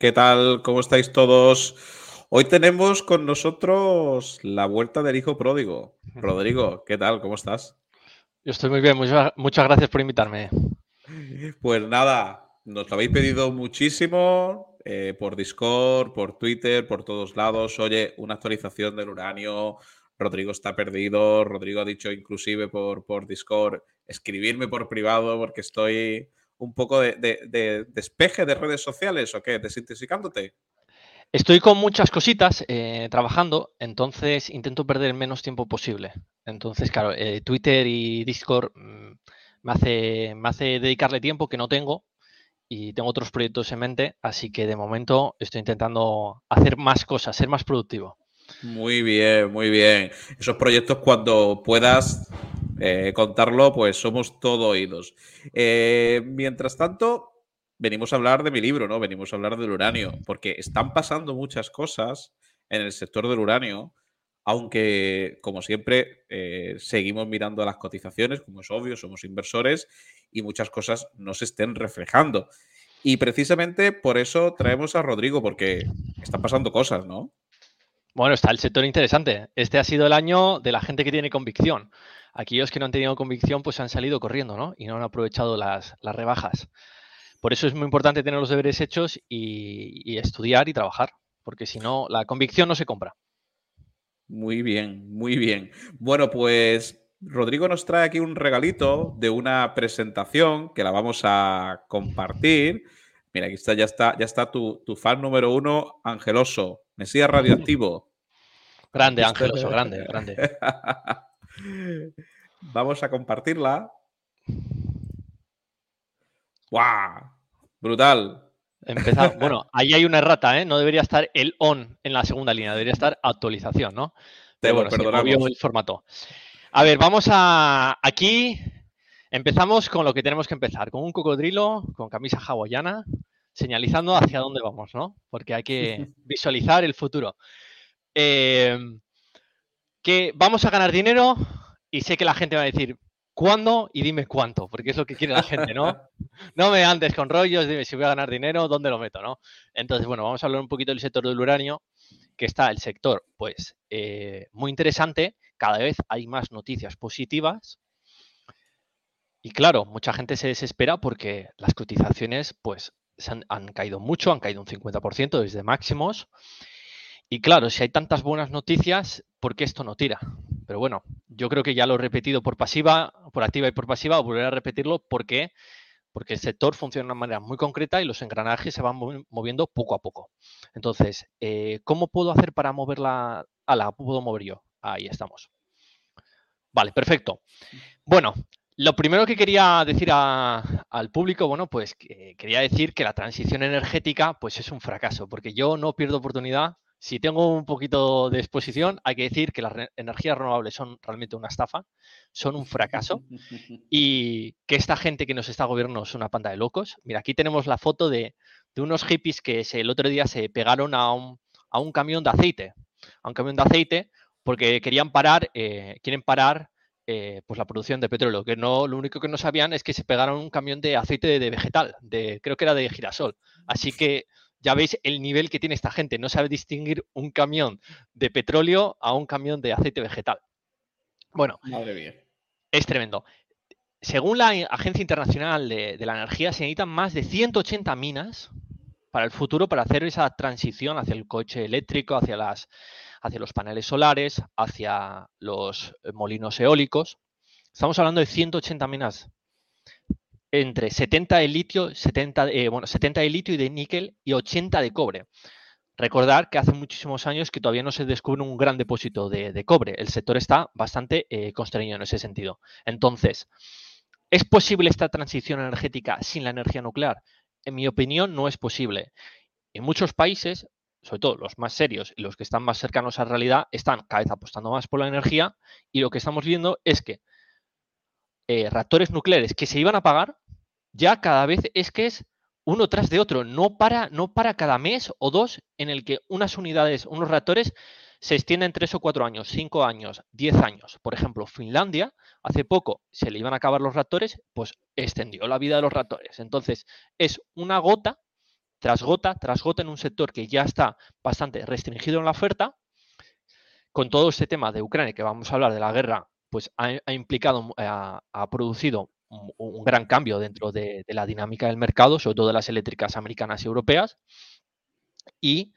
¿Qué tal? ¿Cómo estáis todos? Hoy tenemos con nosotros la vuelta del hijo pródigo. Rodrigo, ¿qué tal? ¿Cómo estás? Yo estoy muy bien, muchas, muchas gracias por invitarme. Pues nada, nos lo habéis pedido muchísimo eh, por Discord, por Twitter, por todos lados. Oye, una actualización del uranio. Rodrigo está perdido. Rodrigo ha dicho inclusive por, por Discord escribirme por privado porque estoy un poco de, despeje de redes sociales o qué, desintoxicándote. Estoy con muchas cositas eh, trabajando, entonces intento perder el menos tiempo posible. Entonces, claro, eh, Twitter y Discord mm, me, hace, me hace dedicarle tiempo que no tengo y tengo otros proyectos en mente, así que de momento estoy intentando hacer más cosas, ser más productivo. Muy bien, muy bien. Esos proyectos cuando puedas eh, contarlo, pues somos todo oídos. Eh, mientras tanto, venimos a hablar de mi libro, ¿no? Venimos a hablar del uranio, porque están pasando muchas cosas en el sector del uranio, aunque, como siempre, eh, seguimos mirando a las cotizaciones, como es obvio, somos inversores y muchas cosas no se estén reflejando. Y precisamente por eso traemos a Rodrigo, porque están pasando cosas, ¿no? Bueno, está el sector interesante. Este ha sido el año de la gente que tiene convicción. Aquellos que no han tenido convicción, pues han salido corriendo, ¿no? Y no han aprovechado las, rebajas. Por eso es muy importante tener los deberes hechos y, estudiar y trabajar, porque si no, la convicción no se compra. Muy bien, muy bien. Bueno, pues Rodrigo nos trae aquí un regalito de una presentación que la vamos a compartir. Mira, aquí está, ya está, ya está tu, tu fan número uno, Angeloso. Mesías Radioactivo. Grande, Angeloso, grande, grande. Vamos a compartirla. ¡Guau! Brutal. Empezar. Bueno, ahí hay una errata, ¿eh? No debería estar el on en la segunda línea, debería estar actualización, ¿no? Pero bueno, el formato. A ver, vamos a. Aquí empezamos con lo que tenemos que empezar, con un cocodrilo, con camisa hawaiana, señalizando hacia dónde vamos, ¿no? Porque hay que visualizar el futuro. Eh, que vamos a ganar dinero y sé que la gente va a decir, ¿cuándo? Y dime cuánto, porque es lo que quiere la gente, ¿no? No me andes con rollos, dime si voy a ganar dinero, ¿dónde lo meto, no? Entonces, bueno, vamos a hablar un poquito del sector del uranio, que está el sector, pues, eh, muy interesante, cada vez hay más noticias positivas. Y claro, mucha gente se desespera porque las cotizaciones, pues, han, han caído mucho, han caído un 50% desde máximos. Y claro, si hay tantas buenas noticias, ¿por qué esto no tira? Pero bueno, yo creo que ya lo he repetido por pasiva, por activa y por pasiva, volveré a repetirlo porque porque el sector funciona de una manera muy concreta y los engranajes se van moviendo poco a poco. Entonces, eh, ¿cómo puedo hacer para moverla? Ah, la puedo mover yo. Ahí estamos. Vale, perfecto. Bueno, lo primero que quería decir al público, bueno, pues quería decir que la transición energética, pues es un fracaso, porque yo no pierdo oportunidad si tengo un poquito de exposición, hay que decir que las energías renovables son realmente una estafa, son un fracaso y que esta gente que nos está gobernando es una panda de locos. Mira, aquí tenemos la foto de, unos hippies que el otro día se pegaron a un, camión de aceite, a un camión de aceite porque querían parar, eh, quieren parar eh, pues la producción de petróleo, que no, lo único que no sabían es que se pegaron un camión de aceite de, de vegetal, de, creo que era de girasol. Así que ya veis el nivel que tiene esta gente. No sabe distinguir un camión de petróleo a un camión de aceite vegetal. Bueno, es tremendo. Según la Agencia Internacional de, la Energía, se necesitan más de 180 minas para el futuro para hacer esa transición hacia el coche eléctrico, hacia, las, hacia los paneles solares, hacia los molinos eólicos. Estamos hablando de 180 minas entre 70 de litio, 70, eh, bueno, 70 de litio y de níquel y 80 de cobre. Recordar que hace muchísimos años que todavía no se descubre un gran depósito de, cobre. El sector está bastante eh, constreñido en ese sentido. Entonces, ¿es posible esta transición energética sin la energía nuclear? En mi opinión, no es posible. En muchos países, sobre todo los más serios y los que están más cercanos a la realidad, están cada vez apostando más por la energía y lo que estamos viendo es que eh, reactores nucleares que se iban a pagar, ya cada vez es que es uno tras de otro, no para, no para cada mes o dos en el que unas unidades, unos reactores se extienden tres o cuatro años, cinco años, diez años. Por ejemplo, Finlandia, hace poco se le iban a acabar los reactores, pues extendió la vida de los reactores. Entonces, es una gota tras gota, tras gota en un sector que ya está bastante restringido en la oferta, con todo este tema de Ucrania, que vamos a hablar de la guerra, pues ha, implicado, ha, producido un, gran cambio dentro de, la dinámica del mercado, sobre todo de las eléctricas americanas y europeas. Y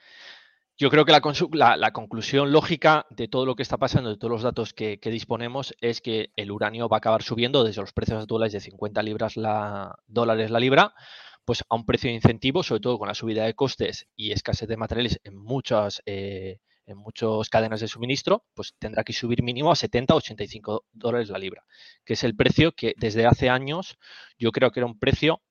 yo creo que la, conclusión lógica de todo lo que está pasando, de todos los datos que, disponemos, es que el uranio va a acabar subiendo desde los precios actuales de 50 libras la, dólares la libra, pues a un precio de incentivo, sobre todo con la subida de costes y escasez de materiales en muchas eh, en muchas cadenas de suministro, pues tendrá que subir mínimo a 70 o 85 dólares la libra, que es el precio que desde hace años yo creo que era un precio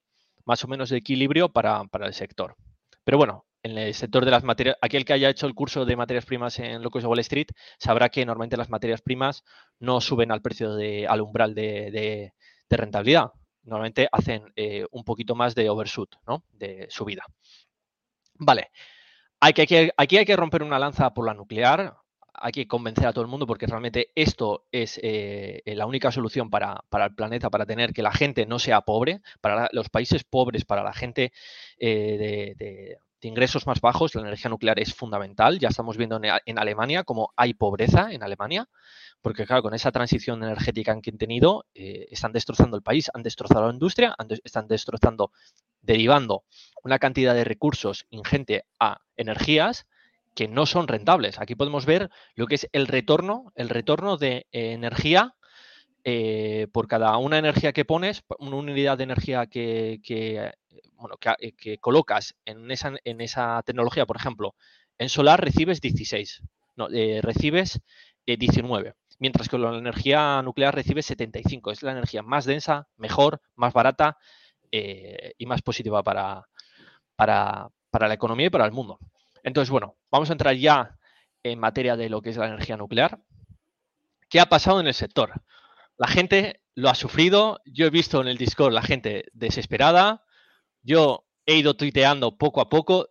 más o menos de equilibrio para, el sector. Pero bueno, en el sector de las materias, aquel que haya hecho el curso de materias primas en Locos de Wall Street sabrá que normalmente las materias primas no suben al precio de, al umbral de, rentabilidad. Normalmente hacen eh, un poquito más de overshoot, ¿no? De subida. Vale, aquí, hay que romper una lanza por la nuclear, hay que convencer a todo el mundo porque realmente esto es eh, la única solución para, el planeta, para tener que la gente no sea pobre, para los países pobres, para la gente eh, de, ingresos más bajos, la energía nuclear es fundamental. Ya estamos viendo en, Alemania cómo hay pobreza en Alemania, porque claro, con esa transición energética que han tenido, eh, están destrozando el país, han destrozado la industria, están destrozando derivando una cantidad de recursos ingente a energías que no son rentables. Aquí podemos ver lo que es el retorno, el retorno de eh, energía eh, por cada una energía que pones, una unidad de energía que, bueno, eh, que, colocas en esa, en esa, tecnología, por ejemplo, en solar recibes 16, no, recibes 19, mientras que la energía nuclear recibes 75. Es la energía más densa, mejor, más barata eh, y más positiva para, para, la economía y para el mundo. Entonces, bueno, vamos a entrar ya en materia de lo que es la energía nuclear. ¿Qué ha pasado en el sector? La gente lo ha sufrido. Yo he visto en el Discord la gente desesperada. Yo he ido tuiteando poco a poco.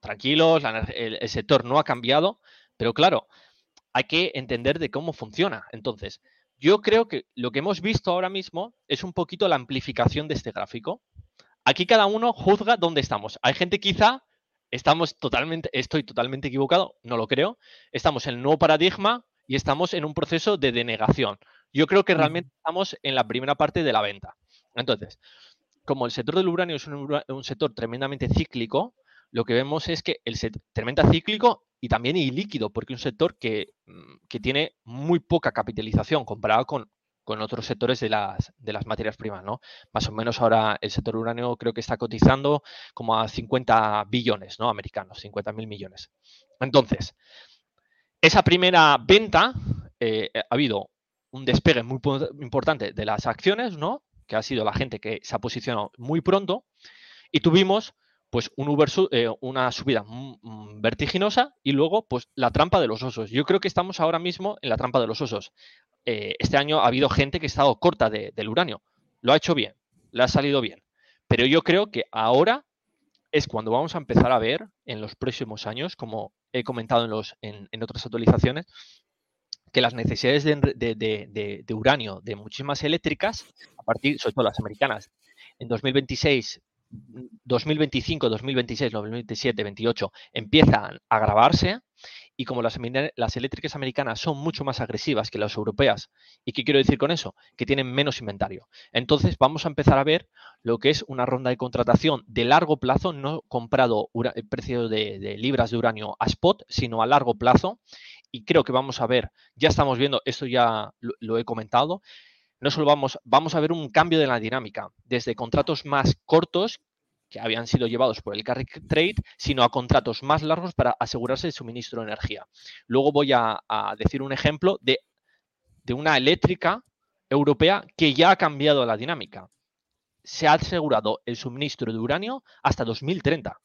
Tranquilos, el, sector no ha cambiado. Pero claro, hay que entender de cómo funciona. Entonces, yo creo que lo que hemos visto ahora mismo es un poquito la amplificación de este gráfico. Aquí cada uno juzga dónde estamos. Hay gente quizá, estamos totalmente, estoy totalmente equivocado, no lo creo. Estamos en el nuevo paradigma y estamos en un proceso de denegación. Yo creo que realmente estamos en la primera parte de la venta. Entonces, como el sector del uranio es un, sector tremendamente cíclico, lo que vemos es que el tremenda cíclico y también ilíquido, porque es un sector mm, que, tiene muy poca capitalización comparado con, otros sectores de las, de las materias primas, ¿no? Más o menos ahora el sector uranio creo que está cotizando como a 50 billones, ¿no? Americanos, 50 mil millones. Entonces, esa primera venta, eh, ha habido un despegue muy importante de las acciones, ¿no? Que ha sido la gente que se ha posicionado muy pronto y tuvimos pues un eh, una subida vertiginosa y luego pues la trampa de los osos. Yo creo que estamos ahora mismo en la trampa de los osos. Eh, este año ha habido gente que ha estado corta del uranio. Lo ha hecho bien, le ha salido bien. Pero yo creo que ahora es cuando vamos a empezar a ver en los próximos años, como he comentado en, los, en, otras actualizaciones, que las necesidades de, de, uranio de muchísimas eléctricas, partir, sobre las americanas, en 2026 2025, 2026, 2027, 2028 empiezan a agravarse y como las, las, eléctricas americanas son mucho más agresivas que las europeas, ¿y qué quiero decir con eso? Que tienen menos inventario. Entonces vamos a empezar a ver lo que es una ronda de contratación de largo plazo, no comprado el precio de, libras de uranio a spot, sino a largo plazo. Y creo que vamos a ver, ya estamos viendo, esto ya lo he comentado, no solo vamos, vamos a ver un cambio de la dinámica, desde contratos más cortos que habían sido llevados por el carry trade, sino a contratos más largos para asegurarse el suministro de energía. Luego voy a, decir un ejemplo de, de una eléctrica europea que ya ha cambiado la dinámica. Se ha asegurado el suministro de uranio hasta 2030.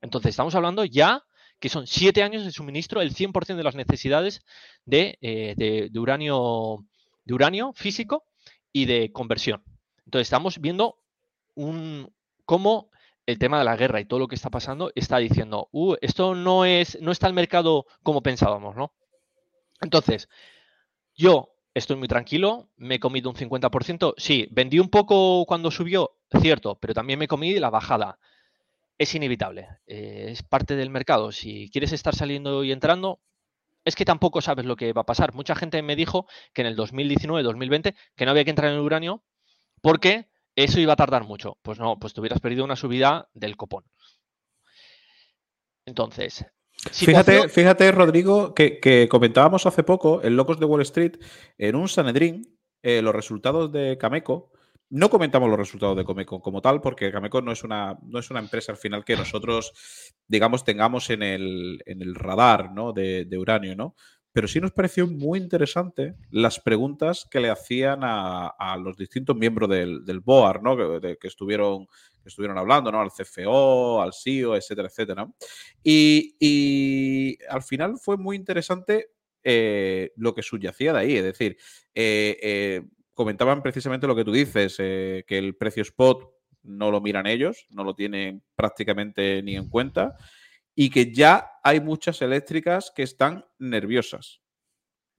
Entonces, estamos hablando ya que son siete años de suministro, el 100% de las necesidades de, eh, de, uranio de uranio físico y de conversión. Entonces estamos viendo un, cómo el tema de la guerra y todo lo que está pasando está diciendo, uh, esto no es, no está el mercado como pensábamos, ¿no? Entonces, yo estoy muy tranquilo, me he comido un 50%, sí, vendí un poco cuando subió, cierto, pero también me comí la bajada. es inevitable, eh, es parte del mercado. Si quieres estar saliendo y entrando, es que tampoco sabes lo que va a pasar. Mucha gente me dijo que en el 2019-2020 que no había que entrar en el uranio porque eso iba a tardar mucho. Pues no, pues te hubieras perdido una subida del copón. Entonces, Fíjate, fíjate, Rodrigo, que, comentábamos hace poco en Locos de Wall Street, en un Sanedrín, eh, los resultados de Cameco. No comentamos los resultados de Cameco como tal, porque Cameco no es una, no es una empresa al final que nosotros, digamos, tengamos en el, en el radar ¿no? de, uranio, ¿no? Pero sí nos pareció muy interesante las preguntas que le hacían a, los distintos miembros del, del BOAR, ¿no? Que, que estuvieron estuvieron hablando, ¿no? Al CFO, al CEO, etcétera, etcétera. Y, al final fue muy interesante eh, lo que subyacía de ahí, es decir, eh, eh, comentaban precisamente lo que tú dices, que el precio spot no lo miran ellos, no lo tienen prácticamente ni en cuenta y que ya hay muchas eléctricas que están nerviosas.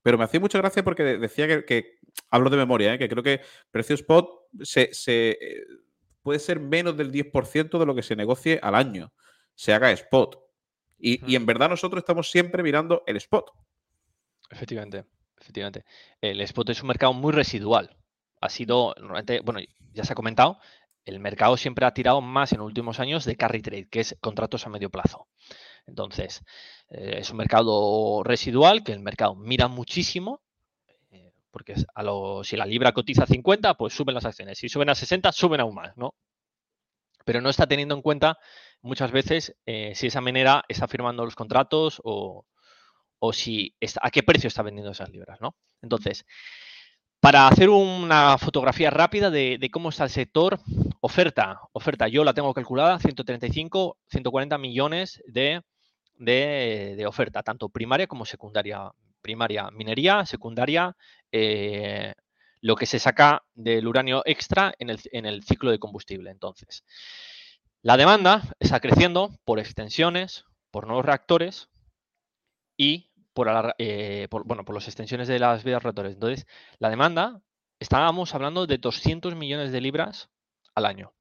Pero me hacía mucha gracia porque decía que, hablo de memoria, que creo que precio spot se, puede ser menos del 10% de lo que se negocie al año, se haga spot. Y, en verdad nosotros estamos siempre mirando el spot. Efectivamente, efectivamente. El spot es un mercado muy residual. Ha sido, normalmente, bueno, ya se ha comentado, el mercado siempre ha tirado más en los últimos años de carry trade, que es contratos a medio plazo. Entonces, eh, es un mercado residual que el mercado mira muchísimo porque a si la libra cotiza 50, pues suben las acciones. Si suben a 60, suben aún más, ¿no? Pero no está teniendo en cuenta muchas veces eh, si esa manera está firmando los contratos o, si a qué precio está vendiendo esas libras, ¿no? Entonces, para hacer una fotografía rápida de, cómo está el sector, oferta, oferta, yo la tengo calculada, 135, 140 millones de, de oferta, tanto primaria como secundaria primaria minería, secundaria eh, lo que se saca del uranio extra en el, ciclo de combustible. Entonces, la demanda está creciendo por extensiones, por nuevos reactores y por, eh, bueno, por las extensiones de las vías reactores. Entonces, la demanda, estábamos hablando de 200 millones de libras al año.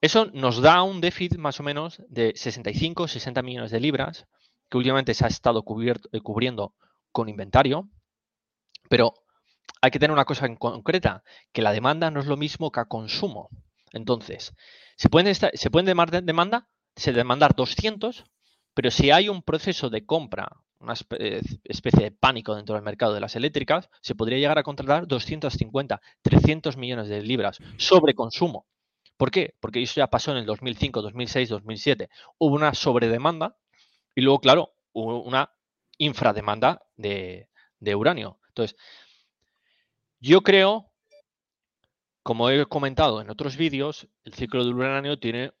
Eso nos da un déficit más o menos de 65, 60 millones de libras que últimamente se ha estado eh, cubriendo con inventario, pero hay que tener una cosa en concreta, que la demanda no es lo mismo que a consumo. Entonces, se pueden, se pueden demanda, se demandar 200, pero si hay un proceso de compra, una especie de pánico dentro del mercado de las eléctricas, se podría llegar a contratar 250, 300 millones de libras sobre consumo. ¿Por qué? Porque eso ya pasó en el 2005, 2006, 2007. Hubo una sobredemanda y luego, claro, hubo una infrademanda de, de uranio. Entonces, yo creo, como he comentado en otros vídeos, el ciclo del uranio tiene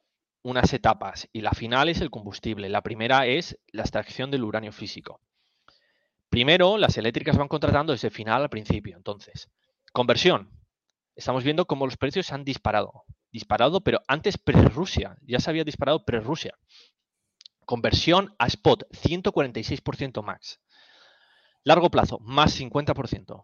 unas etapas y la final es el combustible. La primera es la extracción del uranio físico. Primero, las eléctricas van contratando desde final al principio. Entonces, conversión. Estamos viendo cómo los precios se han disparado. Disparado, pero antes pre-Rusia. Ya se había disparado pre-Rusia. Conversión a spot, 146% max. Largo plazo, más 50%.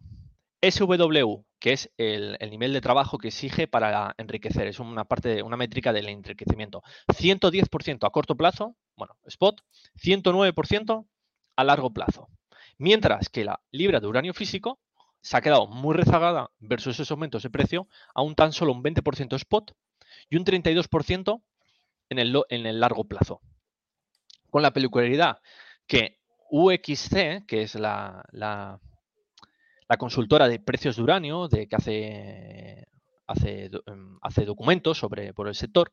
SW, que es el, nivel de trabajo que exige para enriquecer, es una parte, una métrica del enriquecimiento. 110% a corto plazo, bueno, spot, 109% a largo plazo. Mientras que la libra de uranio físico se ha quedado muy rezagada versus esos aumentos de precio a un tan solo un 20% spot y un 32% en el, en el largo plazo con la peculiaridad que UXC, que es la, la, consultora de precios de uranio, de que hace, hace, em, hace documentos sobre por el sector,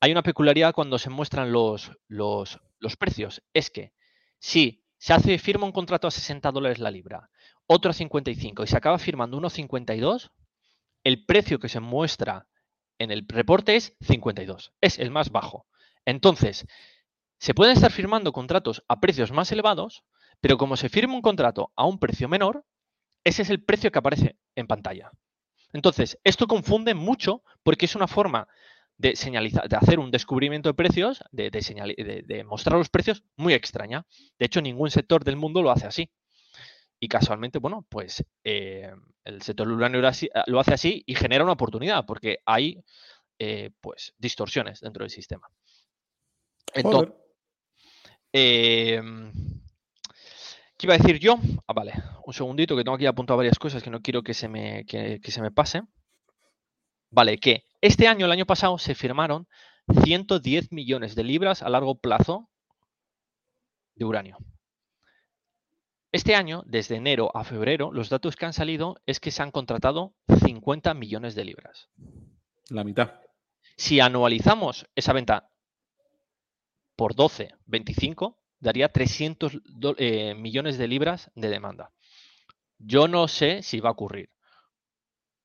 hay una peculiaridad cuando se muestran los, los, los precios. Es que si se hace, firma un contrato a 60 dólares la libra, otro a 55 y se acaba firmando uno a 52, el precio que se muestra en el reporte es 52. Es el más bajo. Entonces, se pueden estar firmando contratos a precios más elevados, pero como se firma un contrato a un precio menor, ese es el precio que aparece en pantalla. Entonces, esto confunde mucho porque es una forma de señalizar, de hacer un descubrimiento de precios, de, mostrar los precios muy extraña. De hecho, ningún sector del mundo lo hace así. Y casualmente, bueno, pues eh, el sector uranio lo hace así y genera una oportunidad, porque hay eh, pues, distorsiones dentro del sistema. Entonces, em, ¿qué iba a decir yo? Ah, vale, un segundito que tengo aquí apuntado varias cosas que no quiero que se me, que se me pase. Vale, que este año, el año pasado, se firmaron 110 millones de libras a largo plazo de uranio. Este año, desde enero a febrero, los datos que han salido es que se han contratado 50 millones de libras. La mitad. Si anualizamos esa venta por 12, 25, daría 300 eh, millones de libras de demanda. Yo no sé si va a ocurrir.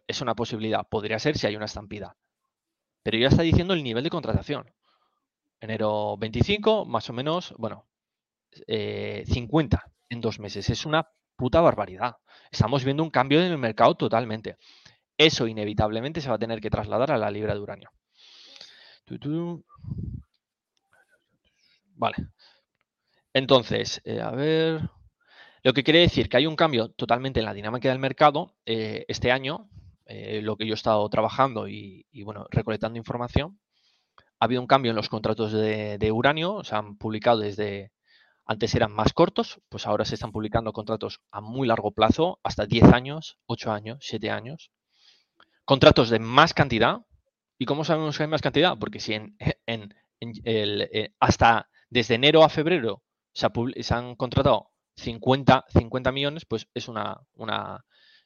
Es una posibilidad. Podría ser si hay una estampida. Pero ya está diciendo el nivel de contratación. Enero 25, más o menos, bueno, 50 eh, en dos meses. Es una puta barbaridad. Estamos viendo un cambio en el mercado totalmente. Eso inevitablemente se va a tener que trasladar a la libra de uranio. Vale. Entonces, eh, a ver. Lo que quiere decir que hay un cambio totalmente en la dinámica del mercado eh, este año, lo que yo he estado trabajando y, bueno, recolectando información. Ha habido un cambio en los contratos de, uranio, se han publicado desde antes eran más cortos, pues ahora se están publicando contratos a muy largo plazo, hasta 10 años, 8 años, 7 años. Contratos de más cantidad. ¿Y cómo sabemos que hay más cantidad? Porque si en, el, eh, hasta desde enero a febrero se, han contratado 50, 50 millones, pues es una, una,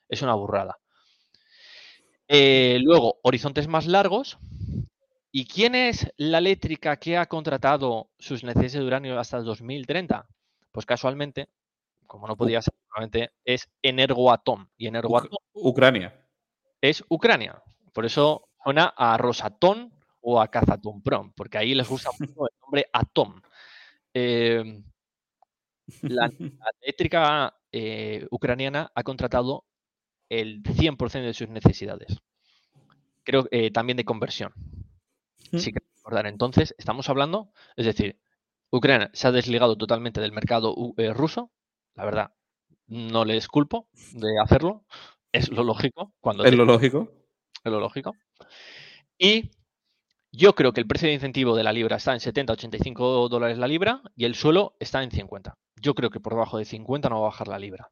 es una burrada. Eh, luego, horizontes más largos, ¿Y quién es la eléctrica que ha contratado sus necesidades de uranio hasta el 2030? Pues casualmente, como no podía ser, es Energoatom. Y Energoatom Ucrania. Es Ucrania. Por eso suena a Rosatom o a Prom, porque ahí les gusta mucho el nombre Atom. Em, la, eléctrica eh, ucraniana ha contratado el 100% de sus necesidades. Creo eh, también de conversión. Sí que recordar. Entonces, estamos hablando, es decir, Ucrania se ha desligado totalmente del mercado eh, ruso. La verdad, no les culpo de hacerlo. Es lo lógico. Cuando es lo lógico. Es lo lógico. Y yo creo que el precio de incentivo de la libra está en 70-85 dólares la libra y el suelo está en 50. Yo creo que por debajo de 50 no va a bajar la libra.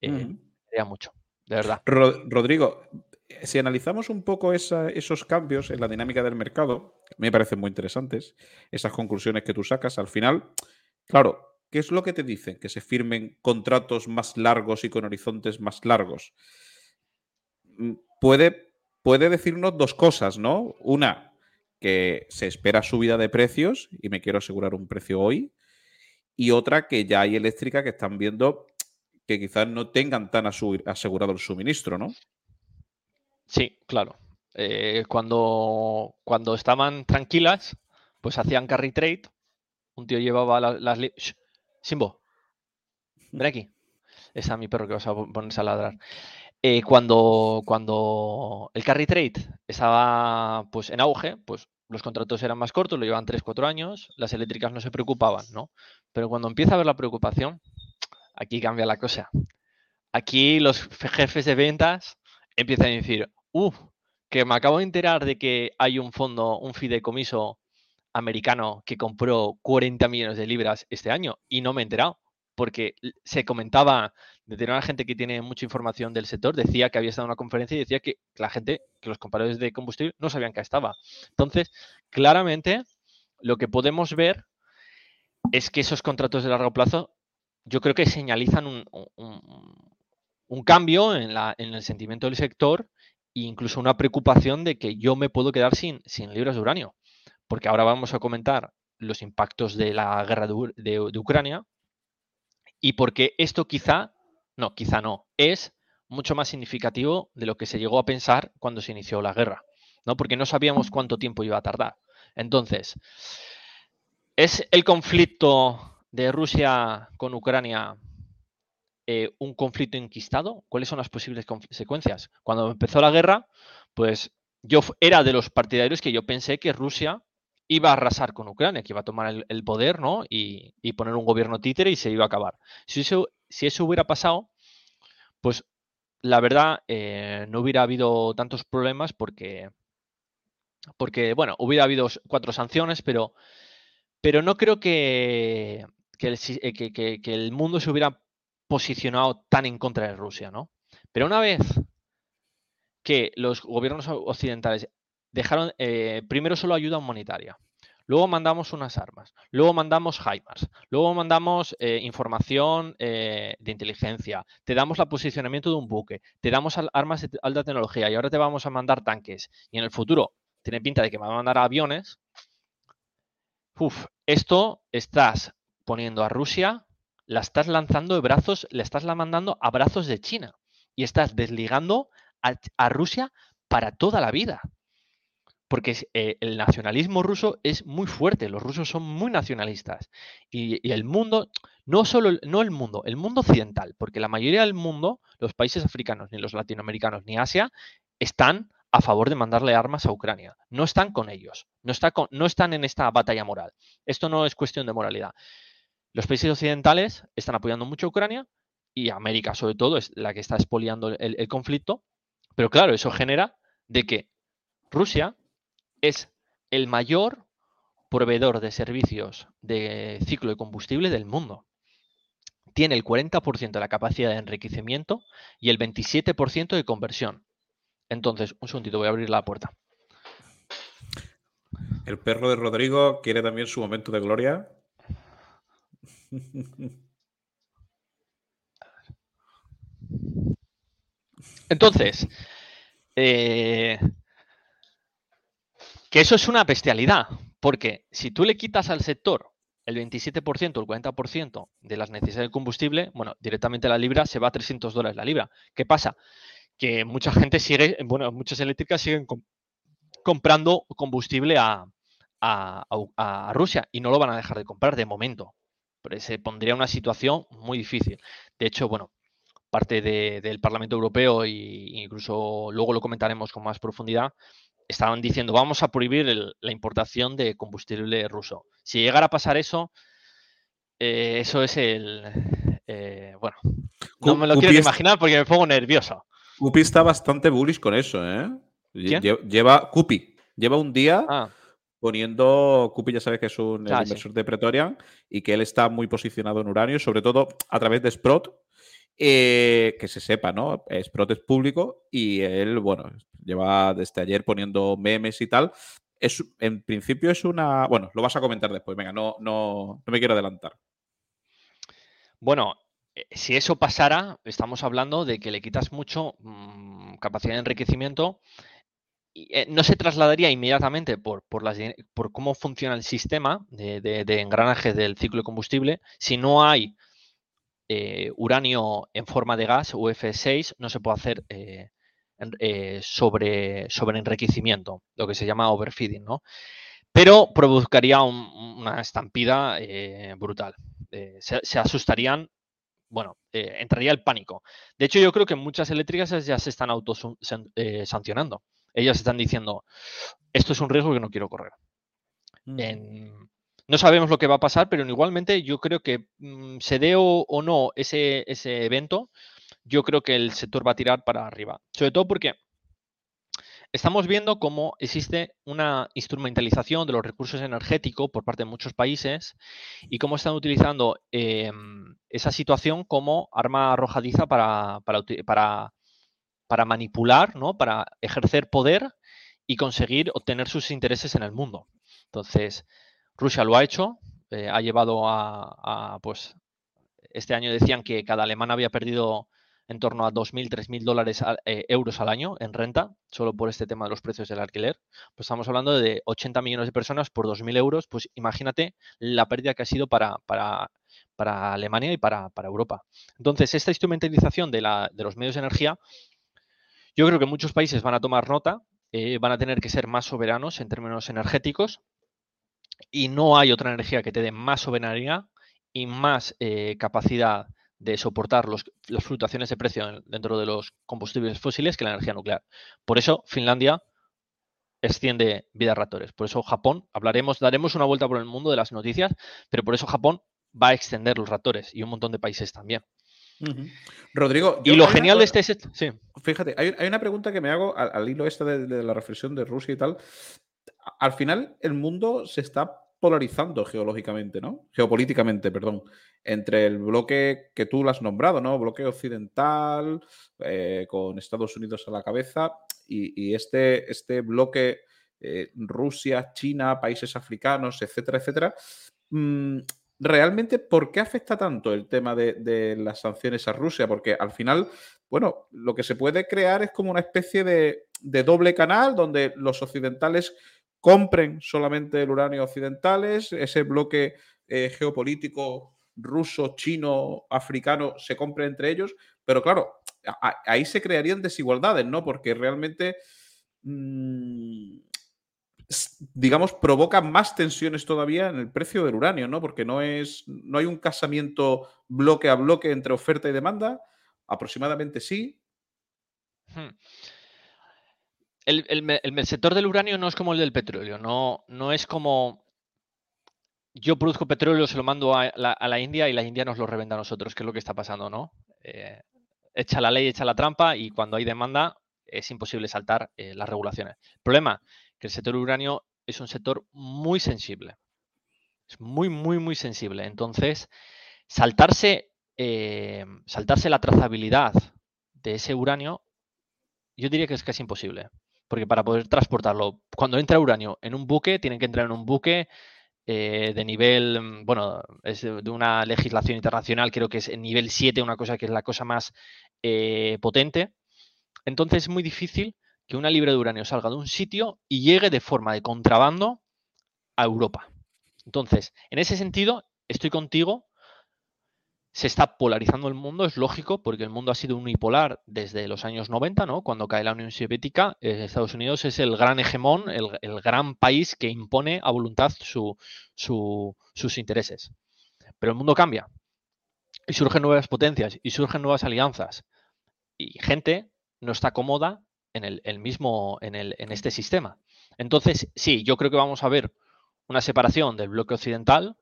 Eh, Sería mucho, de verdad. Rodrigo, si analizamos un poco esos cambios en la dinámica del mercado, me parecen muy interesantes, esas conclusiones que tú sacas, al final, claro, ¿qué es lo que te dicen? Que se firmen contratos más largos y con horizontes más largos. Mm, puede, puede decirnos dos cosas, ¿no? Una, que se espera subida de precios y me quiero asegurar un precio hoy. Y otra, que ya hay eléctrica que están viendo que quizás no tengan tan asegurado el suministro, ¿no? Sí, claro. Eh, cuando, cuando estaban tranquilas, pues hacían carry trade. Un tío llevaba las... Simbo, ven aquí. Está mi perro que vas a ponerse a ladrar. Eh, cuando, cuando el carry trade estaba pues, en auge, pues los contratos eran más cortos, lo llevaban 3-4 años, las eléctricas no se preocupaban, ¿no? Pero cuando empieza a haber la preocupación, aquí cambia la cosa. Aquí los jefes de ventas empiezan a decir, Uf, que me acabo de enterar de que hay un fondo, un fideicomiso americano que compró 40 millones de libras este año y no me he enterado porque se comentaba de una gente que tiene mucha información del sector, decía que había estado en una conferencia y decía que la gente, que los compradores de combustible no sabían que estaba. Entonces, claramente, lo que podemos ver es que esos contratos de largo plazo, yo creo que señalizan un, cambio en, en, el sentimiento del sector incluso una preocupación de que yo me puedo quedar sin, sin libras de uranio. Porque ahora vamos a comentar los impactos de la guerra de, Ucrania y porque esto quizá, no, quizá no, es mucho más significativo de lo que se llegó a pensar cuando se inició la guerra, ¿no? Porque no sabíamos cuánto tiempo iba a tardar. Entonces, ¿es el conflicto de Rusia con Ucrania eh, un conflicto enquistado? ¿Cuáles son las posibles consecuencias? Cuando empezó la guerra, pues yo era de los partidarios que yo pensé que Rusia iba a arrasar con Ucrania, que iba a tomar el, poder, ¿no? Y, poner un gobierno títere y se iba a acabar. Si eso, hubiera pasado, pues la verdad eh, no hubiera habido tantos problemas porque porque, bueno, hubiera habido cuatro sanciones, pero, pero no creo que, el, eh, que el mundo se hubiera posicionado tan en contra de Rusia, ¿no? Pero una vez que los gobiernos occidentales dejaron, eh, primero solo ayuda humanitaria, luego mandamos unas armas, luego mandamos HIMARS, luego mandamos eh, información eh, de inteligencia, te damos el posicionamiento de un buque, te damos armas de alta tecnología y ahora te vamos a mandar tanques y en el futuro tiene pinta de que me van a mandar aviones. Uf, esto estás poniendo a Rusia, la estás lanzando de brazos, le estás la mandando a brazos de China y estás desligando a, Rusia para toda la vida. Porque eh, el nacionalismo ruso es muy fuerte, los rusos son muy nacionalistas. Y, el mundo, no solo no el mundo, el mundo occidental, porque la mayoría del mundo, los países africanos, ni los latinoamericanos, ni Asia, están a favor de mandarle armas a Ucrania. No están con ellos, no, está no están en esta batalla moral. Esto no es cuestión de moralidad. Los países occidentales están apoyando mucho a Ucrania y América, sobre todo, es la que está expoliando el conflicto pero claro, eso genera de que Rusia es el mayor proveedor de servicios de ciclo de combustible del mundo. Tiene el 40% de la capacidad de enriquecimiento y el 27% de conversión. Entonces, un segundito, voy a abrir la puerta. El perro de Rodrigo quiere también su momento de gloria. Entonces, eh, que eso es una bestialidad, porque si tú le quitas al sector el 27% el 40% de las necesidades de combustible, bueno, directamente la libra se va a 300 dólares la libra. ¿Qué pasa? Que mucha gente sigue, bueno, muchas eléctricas siguen comprando combustible a, Rusia y no lo van a dejar de comprar de momento. Se pondría una situación muy difícil. De hecho, bueno, parte del Parlamento Europeo e incluso luego lo comentaremos con más profundidad, estaban diciendo vamos a prohibir la importación de combustible ruso. Si llegara a pasar eso, eh, eso es el... Eh, bueno, no me lo quiero imaginar porque me pongo nervioso. Cupi está bastante bullish con eso, ¿eh? Lleva, Cupi, lleva un día... Ah. poniendo, Cupi ya sabe que es un ah, inversor de Pretorian y que él está muy posicionado en uranio, sobre todo a través de Sprott, eh, que se sepa, ¿no? Es público y él, bueno, lleva desde ayer poniendo memes y tal. Es, en principio es una. Bueno, lo vas a comentar después, venga, no, no, no me quiero adelantar. Bueno, eh, si eso pasara, estamos hablando de que le quitas mucho mm, capacidad de enriquecimiento. Eh, no se trasladaría inmediatamente por, por, las, por cómo funciona el sistema de, de engranaje del ciclo de combustible. Si no hay eh, uranio en forma de gas, UF6, no se puede hacer eh, eh, sobre, sobre enriquecimiento, lo que se llama overfeeding, ¿no? Pero provocaría una estampida brutal. Se, asustarían, bueno, entraría el pánico. De hecho, yo creo que muchas eléctricas ya se están autosancionando. Ellas están diciendo, esto es un riesgo que no quiero correr. Mm. En, no sabemos lo que va a pasar, pero igualmente yo creo que mm, se dé o, no ese, ese evento, yo creo que el sector va a tirar para arriba. Sobre todo porque estamos viendo cómo existe una instrumentalización de los recursos energéticos por parte de muchos países y cómo están utilizando em, esa situación como arma arrojadiza para, para, para, manipular, ¿no? para ejercer poder y conseguir obtener sus intereses en el mundo. Entonces, Rusia lo ha hecho, eh, ha llevado a, pues, este año decían que cada alemán había perdido en torno a 2.000, 3.000 dólares eh, euros al año en renta, solo por este tema de los precios del alquiler. Pues estamos hablando de 80 millones de personas por 2.000 euros, pues imagínate la pérdida que ha sido para, para, para Alemania y para, para, Europa. Entonces, esta instrumentalización de, la, de, los medios de energía, yo creo que muchos países van a tomar nota, eh, van a tener que ser más soberanos en términos energéticos y no hay otra energía que te dé más soberanía y más eh, capacidad de soportar las fluctuaciones de precio dentro de los combustibles fósiles que la energía nuclear. Por eso Finlandia extiende vida reactores. Por eso Japón, hablaremos, daremos una vuelta por el mundo de las noticias, pero por eso Japón va a extender los reactores y un montón de países también. Rodrigo. Y lo genial de este es. Sí. Fíjate, hay, una pregunta que me hago al, hilo este de, la reflexión de Rusia y tal. Al final el mundo se está polarizando geológicamente, ¿no? Geopolíticamente, perdón, entre el bloque que tú lo has nombrado, ¿no? Bloque occidental, eh, con Estados Unidos a la cabeza, y, este, este bloque eh, Rusia, China, países africanos, etcétera, etcétera. Mm, realmente, ¿por qué afecta tanto el tema de, las sanciones a Rusia? Porque al final, bueno, lo que se puede crear es como una especie de, doble canal donde los occidentales compren solamente el uranio occidentales, ese bloque eh, geopolítico ruso, chino, africano se compre entre ellos, pero claro, ahí se crearían desigualdades, ¿no? Porque realmente... Mm, digamos, provoca más tensiones todavía en el precio del uranio, ¿no? Porque no es, no hay un casamiento bloque a bloque entre oferta y demanda, aproximadamente sí. Hmm. El, sector del uranio no es como el del petróleo, no, es como yo produzco petróleo, se lo mando a la, India y la India nos lo revenda a nosotros, que es lo que está pasando, ¿no? Eh, echa la ley, echa la trampa y cuando hay demanda es imposible saltar eh, las regulaciones. El problema que el sector uranio es un sector muy sensible. Es muy, muy, muy sensible. Entonces, saltarse, eh, saltarse la trazabilidad de ese uranio, yo diría que es casi imposible. Porque para poder transportarlo, cuando entra uranio en un buque, tienen que entrar en un buque eh, de nivel, mm, bueno, es de una legislación internacional, creo que es en nivel 7, una cosa que es la cosa más eh, potente. Entonces es muy difícil que una libra de uranio salga de un sitio y llegue de forma de contrabando a Europa. Entonces, en ese sentido, estoy contigo. Se está polarizando el mundo, es lógico, porque el mundo ha sido unipolar desde los años 90, ¿no? Cuando cae la Unión Soviética, eh, Estados Unidos es el gran hegemón, el, gran país que impone a voluntad sus intereses. Pero el mundo cambia. Y surgen nuevas potencias, y surgen nuevas alianzas. Y gente no está cómoda en el, mismo, en, el, en este sistema. Entonces, sí, yo creo que vamos a ver una separación del bloque occidental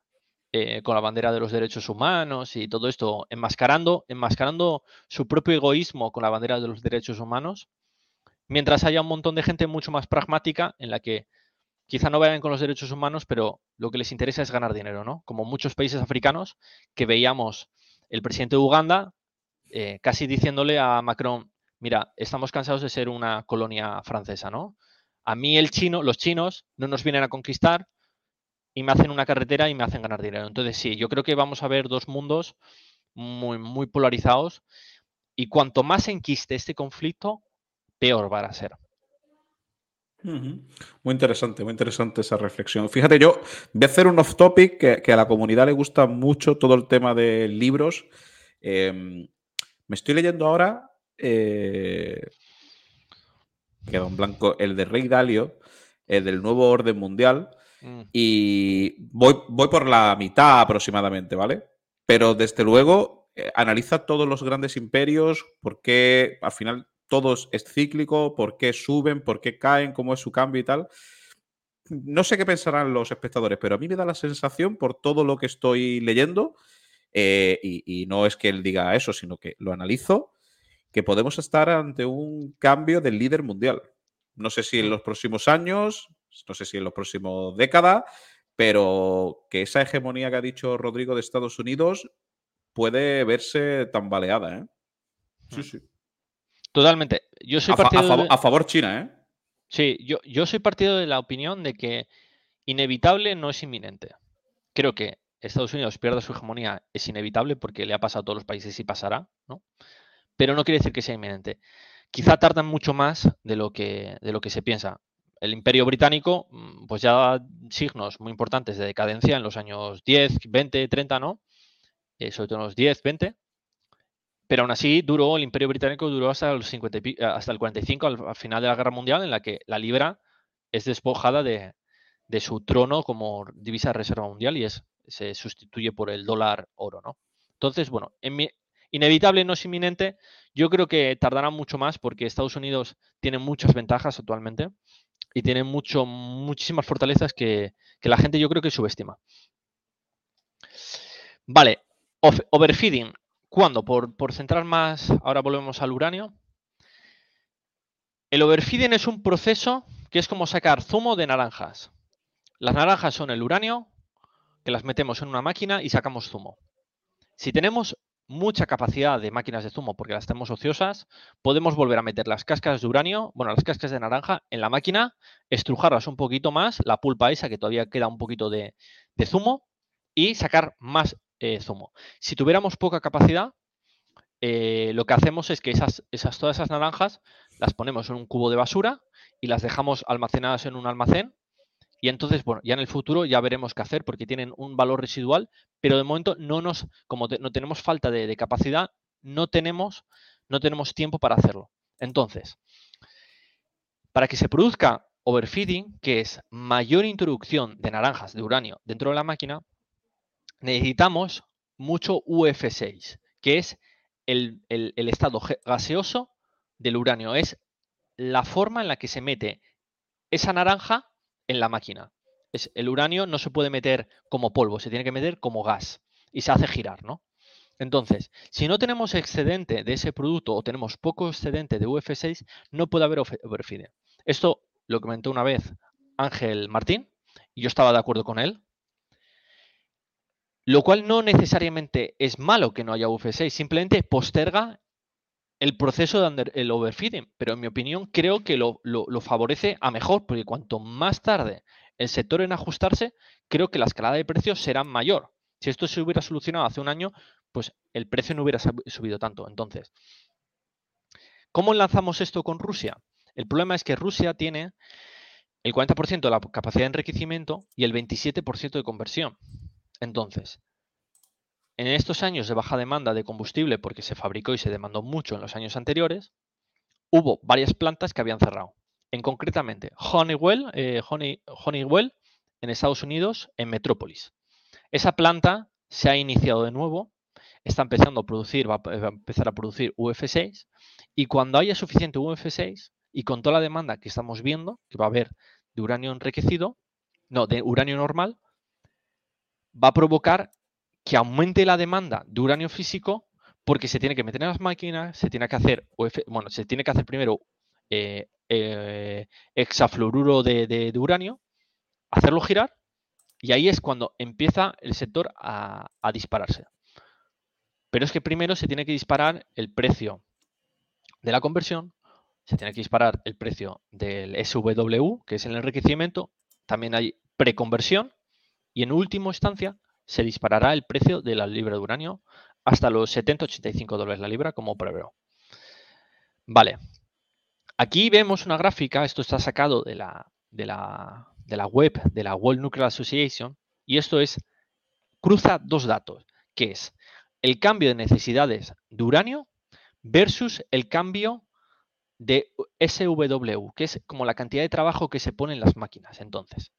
eh, con la bandera de los derechos humanos y todo esto enmascarando, enmascarando su propio egoísmo con la bandera de los derechos humanos, mientras haya un montón de gente mucho más pragmática en la que quizá no vayan con los derechos humanos, pero lo que les interesa es ganar dinero, ¿no? Como muchos países africanos que veíamos el presidente de Uganda eh, casi diciéndole a Macron, mira, estamos cansados de ser una colonia francesa, ¿no? A mí el chino, los chinos no nos vienen a conquistar y me hacen una carretera y me hacen ganar dinero. Entonces sí, yo creo que vamos a ver dos mundos muy, muy polarizados y cuanto más enquiste este conflicto, peor va a ser. Muy interesante, muy interesante esa reflexión. Fíjate, yo voy a hacer un off topic que, a la comunidad le gusta mucho todo el tema de libros. Em, me estoy leyendo ahora eh, queda en blanco, el de Rey Dalio, el del nuevo orden mundial. Mm. Y voy, voy por la mitad aproximadamente, ¿vale? Pero desde luego eh, analiza todos los grandes imperios, por qué al final todo es cíclico, por qué suben, por qué caen, cómo es su cambio y tal. No sé qué pensarán los espectadores, pero a mí me da la sensación por todo lo que estoy leyendo, eh, y, y, no es que él diga eso, sino que lo analizo, que podemos estar ante un cambio del líder mundial. No sé si en los próximos años, no sé si en los próximos décadas, pero que esa hegemonía que ha dicho Rodrigo de Estados Unidos puede verse tambaleada. ¿eh? Sí, sí. Totalmente. Yo soy a, favor, China, ¿eh? Sí, yo, yo soy partido de la opinión de que inevitable no es inminente. Creo que Estados Unidos pierda su hegemonía es inevitable porque le ha pasado a todos los países y pasará, ¿no? pero no quiere decir que sea inminente. Quizá tardan mucho más de lo que, de lo que se piensa. El imperio británico, mm, pues ya da signos muy importantes de decadencia en los años 10, 20, 30, ¿no? Eh, sobre todo en los 10, 20. Pero aún así duró, el imperio británico duró hasta, 50, hasta el 45, al, final de la guerra mundial, en la que la libra es despojada de, su trono como divisa de reserva mundial y es, se sustituye por el dólar oro, ¿no? Entonces, bueno, Inevitable no es inminente. Yo creo que tardará mucho más porque Estados Unidos tiene muchas ventajas actualmente y tiene mucho, muchísimas fortalezas que, la gente yo creo que subestima. Vale, overfeeding. ¿Cuándo? Por, por centrar más, ahora volvemos al uranio. El overfeeding es un proceso que es como sacar zumo de naranjas. Las naranjas son el uranio, que las metemos en una máquina y sacamos zumo. Si tenemos mucha capacidad de máquinas de zumo porque las tenemos ociosas, podemos volver a meter las cáscaras de uranio, bueno, las cáscaras de naranja en la máquina, estrujarlas un poquito más, la pulpa esa que todavía queda un poquito de, zumo y sacar más eh, zumo. Si tuviéramos poca capacidad, eh, lo que hacemos es que esas, todas esas naranjas las ponemos en un cubo de basura y las dejamos almacenadas en un almacén y entonces, bueno, ya en el futuro ya veremos qué hacer porque tienen un valor residual, pero de momento no nos, como no tenemos falta de, capacidad, no tenemos, no tenemos tiempo para hacerlo. Entonces, para que se produzca overfeeding, que es mayor introducción de naranjas de uranio dentro de la máquina, necesitamos mucho UF6, que es el, el estado gaseoso del uranio. Es la forma en la que se mete esa naranja en la máquina. Es, el uranio no se puede meter como polvo, se tiene que meter como gas y se hace girar, ¿no? Entonces, si no tenemos excedente de ese producto o tenemos poco excedente de UF6, no puede haber overfeeding. Esto lo comentó una vez Ángel Martín y yo estaba de acuerdo con él. Lo cual no necesariamente es malo que no haya UF6, simplemente posterga el proceso de el overfeeding, pero en mi opinión creo que lo, favorece a mejor, porque cuanto más tarde el sector en ajustarse, creo que la escalada de precios será mayor. Si esto se hubiera solucionado hace un año, pues el precio no hubiera subido tanto. Entonces, ¿cómo enlazamos esto con Rusia? El problema es que Rusia tiene el 40% de la capacidad de enriquecimiento y el 27% de conversión. Entonces, en estos años de baja demanda de combustible, porque se fabricó y se demandó mucho en los años anteriores, hubo varias plantas que habían cerrado. En concretamente, Honeywell, eh, Honeywell en Estados Unidos, en Metrópolis. Esa planta se ha iniciado de nuevo, está empezando a producir, va a empezar a producir UF6, y cuando haya suficiente UF6, y con toda la demanda que estamos viendo, que va a haber de uranio enriquecido, no, de uranio normal, va a provocar que aumente la demanda de uranio físico porque se tiene que meter en las máquinas, se tiene que hacer, bueno, se tiene que hacer primero eh, eh, hexafluoruro de, uranio, hacerlo girar y ahí es cuando empieza el sector a, a dispararse. Pero es que primero se tiene que disparar el precio de la conversión, se tiene que disparar el precio del SW, que es el enriquecimiento, también hay preconversión y en última instancia se disparará el precio de la libra de uranio hasta los 70-85 dólares la libra, como preveo. Vale. Aquí vemos una gráfica, esto está sacado de la, de la, de la web de la World Nuclear Association, y esto es, cruza dos datos, que es el cambio de necesidades de uranio versus el cambio de SW, que es como la cantidad de trabajo que se pone en las máquinas. Entonces,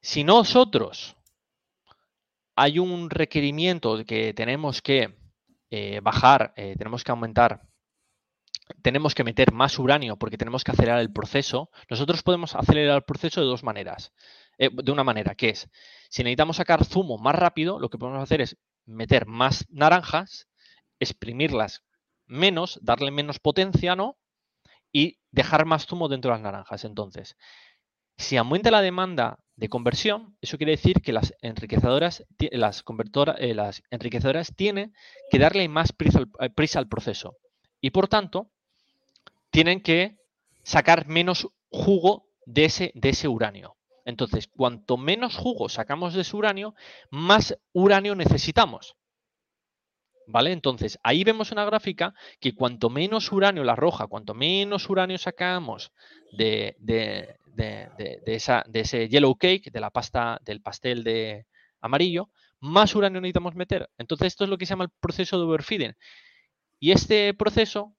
si nosotros hay un requerimiento que tenemos que eh, bajar, eh, tenemos que aumentar, tenemos que meter más uranio porque tenemos que acelerar el proceso, nosotros podemos acelerar el proceso de dos maneras. Eh, de una manera, que es, si necesitamos sacar zumo más rápido, lo que podemos hacer es meter más naranjas, exprimirlas menos, darle menos potencia, ¿no? Y dejar más zumo dentro de las naranjas. Entonces, si aumenta la demanda de conversión, eso quiere decir que las enriquecedoras, las eh, las enriquecedoras tienen que darle más eh, prisa al, proceso y por tanto tienen que sacar menos jugo de ese, de ese uranio. Entonces, cuanto menos jugo sacamos de ese uranio, más uranio necesitamos. ¿Vale? Entonces, ahí vemos una gráfica que cuanto menos uranio la roja, cuanto menos uranio sacamos de, de, de ese yellow cake, de la pasta, del pastel de amarillo, más uranio necesitamos meter. Entonces, esto es lo que se llama el proceso de overfeeding. Y este proceso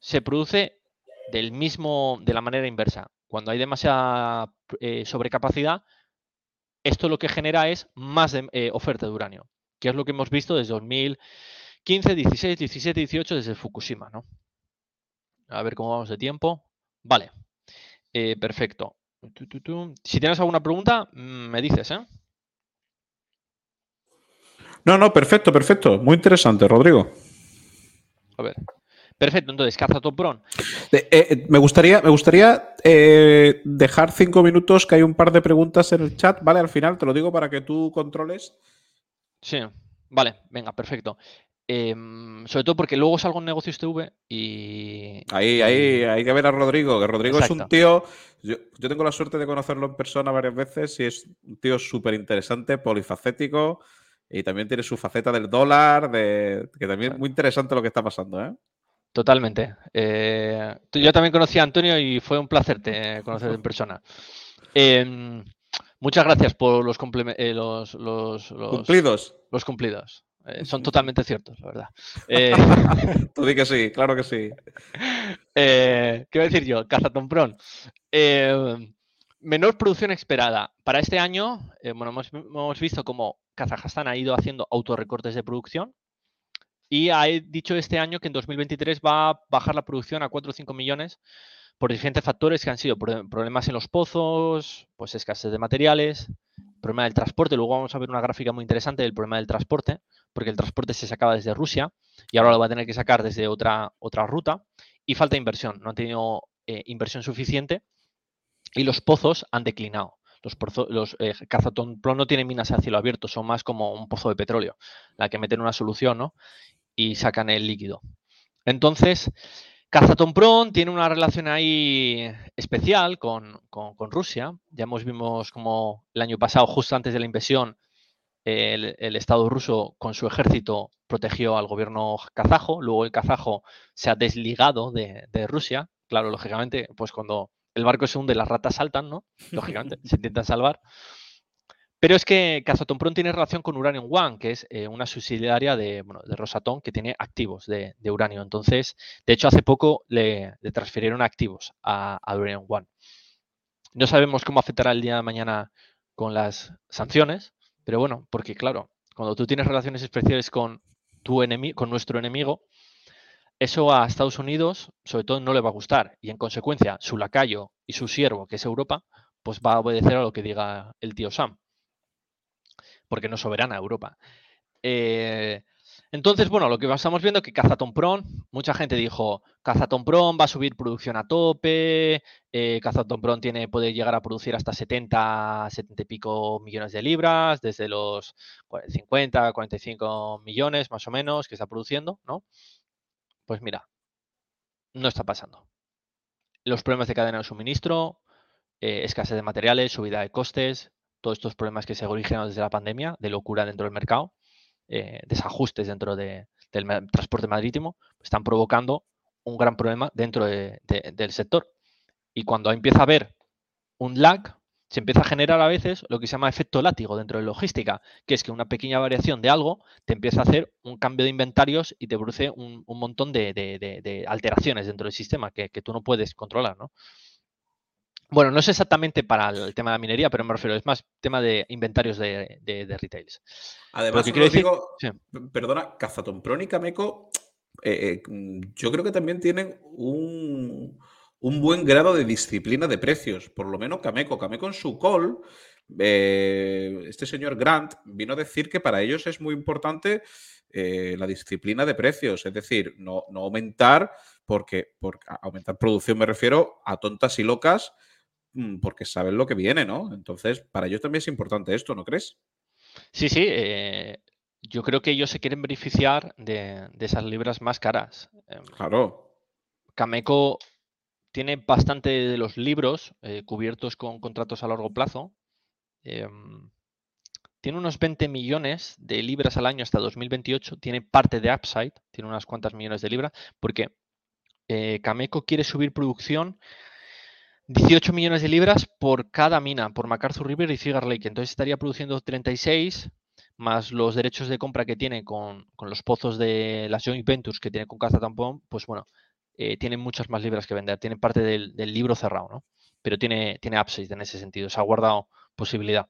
se produce del mismo, de la manera inversa. Cuando hay demasiada eh, sobrecapacidad, esto lo que genera es más eh, oferta de uranio, que es lo que hemos visto desde 2015, 16, 17, 18, desde Fukushima, ¿no? A ver cómo vamos de tiempo. Vale, eh, perfecto. Si tienes alguna pregunta, mm, me dices, ¿eh? No, no, perfecto, perfecto. Muy interesante, Rodrigo. A ver. Perfecto, entonces Kazatomprom. Eh, eh, me gustaría, me gustaría dejar cinco minutos, que hay un par de preguntas en el chat, ¿vale? Al final te lo digo para que tú controles. Sí, vale, venga, perfecto. Em, sobre todo porque luego salgo en Negocios TV y. Ahí, ahí, hay que ver a Rodrigo, que Rodrigo es un tío. Yo, tengo la suerte de conocerlo en persona varias veces y es un tío súper interesante, polifacético y también tiene su faceta del dólar, de, que también es muy interesante lo que está pasando, ¿eh? Totalmente. Eh, yo también conocí a Antonio y fue un placer te conocerte en persona. Em, muchas gracias por los, eh, los, los, cumplidos. Los cumplidos. Eh, son totalmente ciertos, la verdad. Eh, Tú di que sí, claro que sí. Eh, ¿Qué voy a decir yo? Cazatomprón. menor producción esperada. Para este año, bueno, hemos, visto cómo Kazajstán ha ido haciendo autorrecortes de producción y ha dicho este año que en 2023 va a bajar la producción a 4 o 5 millones por diferentes factores que han sido problemas en los pozos, pues escasez de materiales, problema del transporte. Luego vamos a ver una gráfica muy interesante del problema del transporte, porque el transporte se sacaba desde Rusia y ahora lo va a tener que sacar desde otra, otra ruta. Y falta inversión, no han tenido eh, inversión suficiente y los pozos han declinado. Los, los eh, no tienen minas a cielo abierto, son más como un pozo de petróleo, la que meten una solución ¿no? y sacan el líquido. Entonces, Kazatomprom tiene una relación ahí especial con, Rusia. Ya hemos vimos como el año pasado, justo antes de la invasión, el, Estado ruso con su ejército protegió al gobierno kazajo. Luego el kazajo se ha desligado de, de Rusia. Claro, lógicamente, pues cuando el barco se hunde, las ratas saltan, ¿no? Lógicamente, se intentan salvar. Pero es que Kazatomprom tiene relación con Uranium One, que es eh, una subsidiaria de, bueno, de Rosatom que tiene activos de, uranio. Entonces, de hecho, hace poco le, transfirieron activos a, Uranium One. No sabemos cómo afectará el día de mañana con las sanciones, pero bueno, porque claro, cuando tú tienes relaciones especiales con tu enemigo, con nuestro enemigo, eso a Estados Unidos, sobre todo, no le va a gustar. Y en consecuencia, su lacayo y su siervo, que es Europa, pues va a obedecer a lo que diga el tío Sam porque no soberana Europa. Eh, entonces, bueno, lo que estamos viendo es que Kazatomprom, mucha gente dijo, Kazatomprom va a subir producción a tope, eh, Kazatomprom tiene, puede llegar a producir hasta 70, 70 y pico millones de libras, desde los 50, 45 millones más o menos que está produciendo, ¿no? Pues mira, no está pasando. Los problemas de cadena de suministro, eh, escasez de materiales, subida de costes, todos estos problemas que se originan desde la pandemia, de locura dentro del mercado, eh, desajustes dentro del transporte marítimo, están provocando un gran problema dentro del sector. Y cuando empieza a haber un lag, se empieza a generar a veces lo que se llama efecto látigo dentro de logística, que es que una pequeña variación de algo te empieza a hacer un cambio de inventarios y te produce un, montón de, alteraciones dentro del sistema que, que, tú no puedes controlar, ¿no? Bueno, no es exactamente para el tema de la minería, pero me refiero, es más tema de inventarios de, retails. Además, quiero digo, perdona, Cazatompron y Cameco, eh, eh, yo creo que también tienen un, buen grado de disciplina de precios, por lo menos Cameco. Cameco en su call, eh, este señor Grant vino a decir que para ellos es muy importante la disciplina de precios, es decir, no, aumentar, porque, porque aumentar producción me refiero a tontas y locas porque saben lo que viene, ¿no? Entonces, para ellos también es importante esto, ¿no crees? Sí, sí. Eh, yo creo que ellos se quieren beneficiar de, esas libras más caras. Em, claro. Cameco tiene bastante de los libros eh, cubiertos con contratos a largo plazo. Em, tiene unos 20 millones de libras al año hasta 2028. Tiene parte de upside, tiene unas cuantas millones de libras, porque eh, Cameco quiere subir producción 18 millones de libras por cada mina, por MacArthur River y Cigar Lake. Entonces estaría produciendo 36 más los derechos de compra que tiene con, los pozos de las joint ventures que tiene con Tampón, pues bueno, eh, tiene muchas más libras que vender. Tiene parte del, libro cerrado, ¿no? Pero tiene, tiene upside en ese sentido. Se ha guardado posibilidad.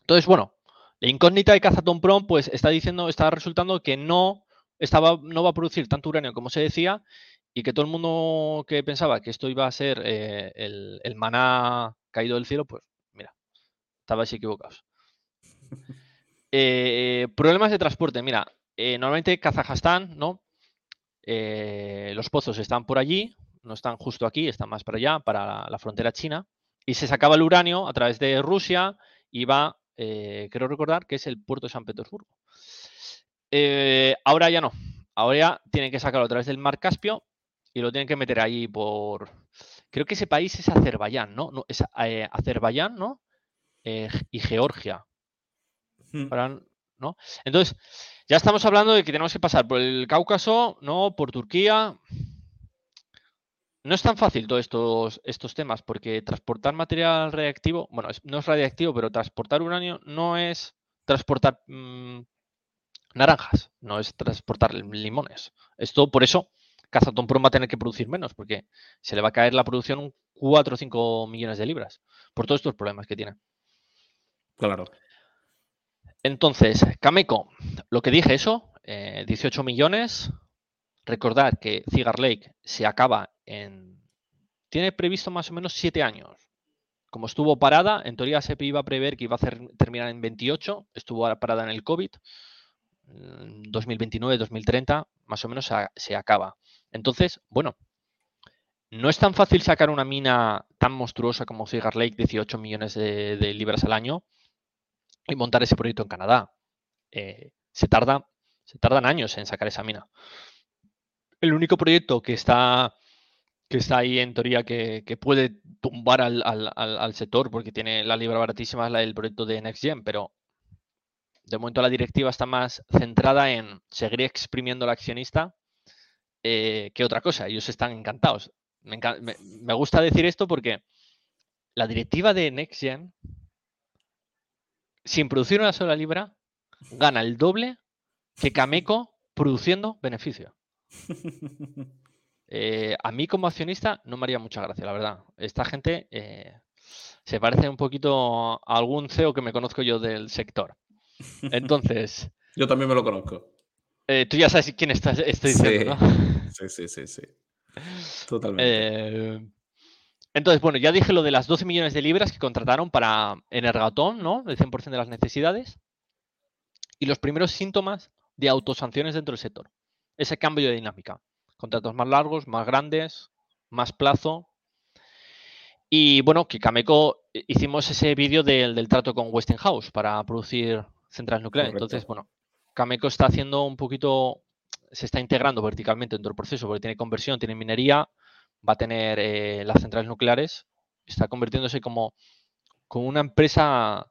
Entonces, bueno, la incógnita de Prom, pues está diciendo, está resultando que no, estaba, no va a producir tanto uranio como se decía y que todo el mundo que pensaba que esto iba a ser eh, el, maná caído del cielo, pues mira, estabais equivocados. Eh, problemas de transporte, mira, eh, normalmente Kazajstán, ¿no? los pozos están por allí, no están justo aquí, están más para allá, para la, frontera china, y se sacaba el uranio a través de Rusia y va, creo recordar que es el puerto de San Petersburgo. Ahora ya no, ahora ya tienen que sacarlo a través del mar Caspio y lo tienen que meter ahí por... Creo que ese país es Azerbaiyán, ¿no? no es Azerbaiyán, ¿no? y Georgia. Hmm. ¿no? Entonces, ya estamos hablando de que tenemos que pasar por el Cáucaso, ¿no? Por Turquía. No es tan fácil todos estos, estos temas, porque transportar material reactivo, bueno, no es radiactivo, pero transportar uranio no es transportar mm, naranjas, no es transportar limones. Esto, por eso, Kazatomprom va a tener que producir menos, porque se le va a caer la producción un 4 o 5 millones de libras, por todos estos problemas que tiene. Claro. Entonces, Cameco, lo que dije eso, 18 eh, millones. Recordad que Cigar Lake se acaba en... Tiene previsto más o menos 7 años. Como estuvo parada, en teoría se iba a prever que iba a terminar en 28, estuvo parada en el COVID, 2029-2030, más o menos se, acaba. Entonces, bueno, no es tan fácil sacar una mina tan monstruosa como Cigar Lake, 18 millones de libras al año, y montar ese proyecto en Canadá. Eh, se, tarda, se tardan años en sacar esa mina. El único proyecto que está, que está ahí en teoría que, puede tumbar al, sector, porque tiene la libra baratísima, es la del proyecto de NextGen, pero de momento la directiva está más centrada en seguir exprimiendo al accionista eh, que otra cosa. Ellos están encantados. Me, me, gusta decir esto porque la directiva de NextGen sin producir una sola libra, gana el doble que Cameco produciendo beneficio. Eh, a mí como accionista no me haría mucha gracia, la verdad. Esta gente eh, se parece un poquito a algún CEO que me conozco yo del sector. Entonces... yo también me lo conozco. Eh, tú ya sabes quién estás, estoy diciendo, ¿no? Sí, sí, sí, sí. Totalmente. Entonces, bueno, ya dije lo de las 12 millones de libras que contrataron para Energatón, ¿no? El 100% de las necesidades. Y los primeros síntomas de autosanciones dentro del sector. Ese cambio de dinámica. Contratos más largos, más grandes, más plazo. Y bueno, que Cameco eh, hicimos ese vídeo del, trato con Westinghouse para producir centrales nucleares. Entonces, bueno, Cameco está haciendo un poquito, se está integrando verticalmente dentro del proceso porque tiene conversión, tiene minería, va a tener eh, las centrales nucleares, está convirtiéndose como, como una empresa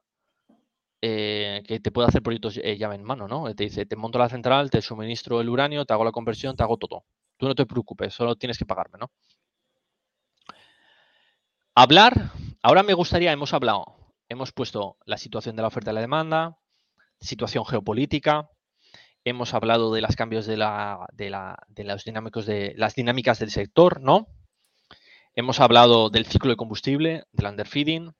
eh, que te puede hacer proyectos eh, llave en mano, ¿no? Te dice, te monto la central, te suministro el uranio, te hago la conversión, te hago todo. Tú no te preocupes, solo tienes que pagarme, ¿no? Hablar, ahora me gustaría, hemos hablado, hemos puesto la situación de la oferta y la demanda, situación geopolítica, hemos hablado de los cambios de, las dinámicas del sector, ¿no? Hemos hablado del ciclo de combustible, del underfeeding,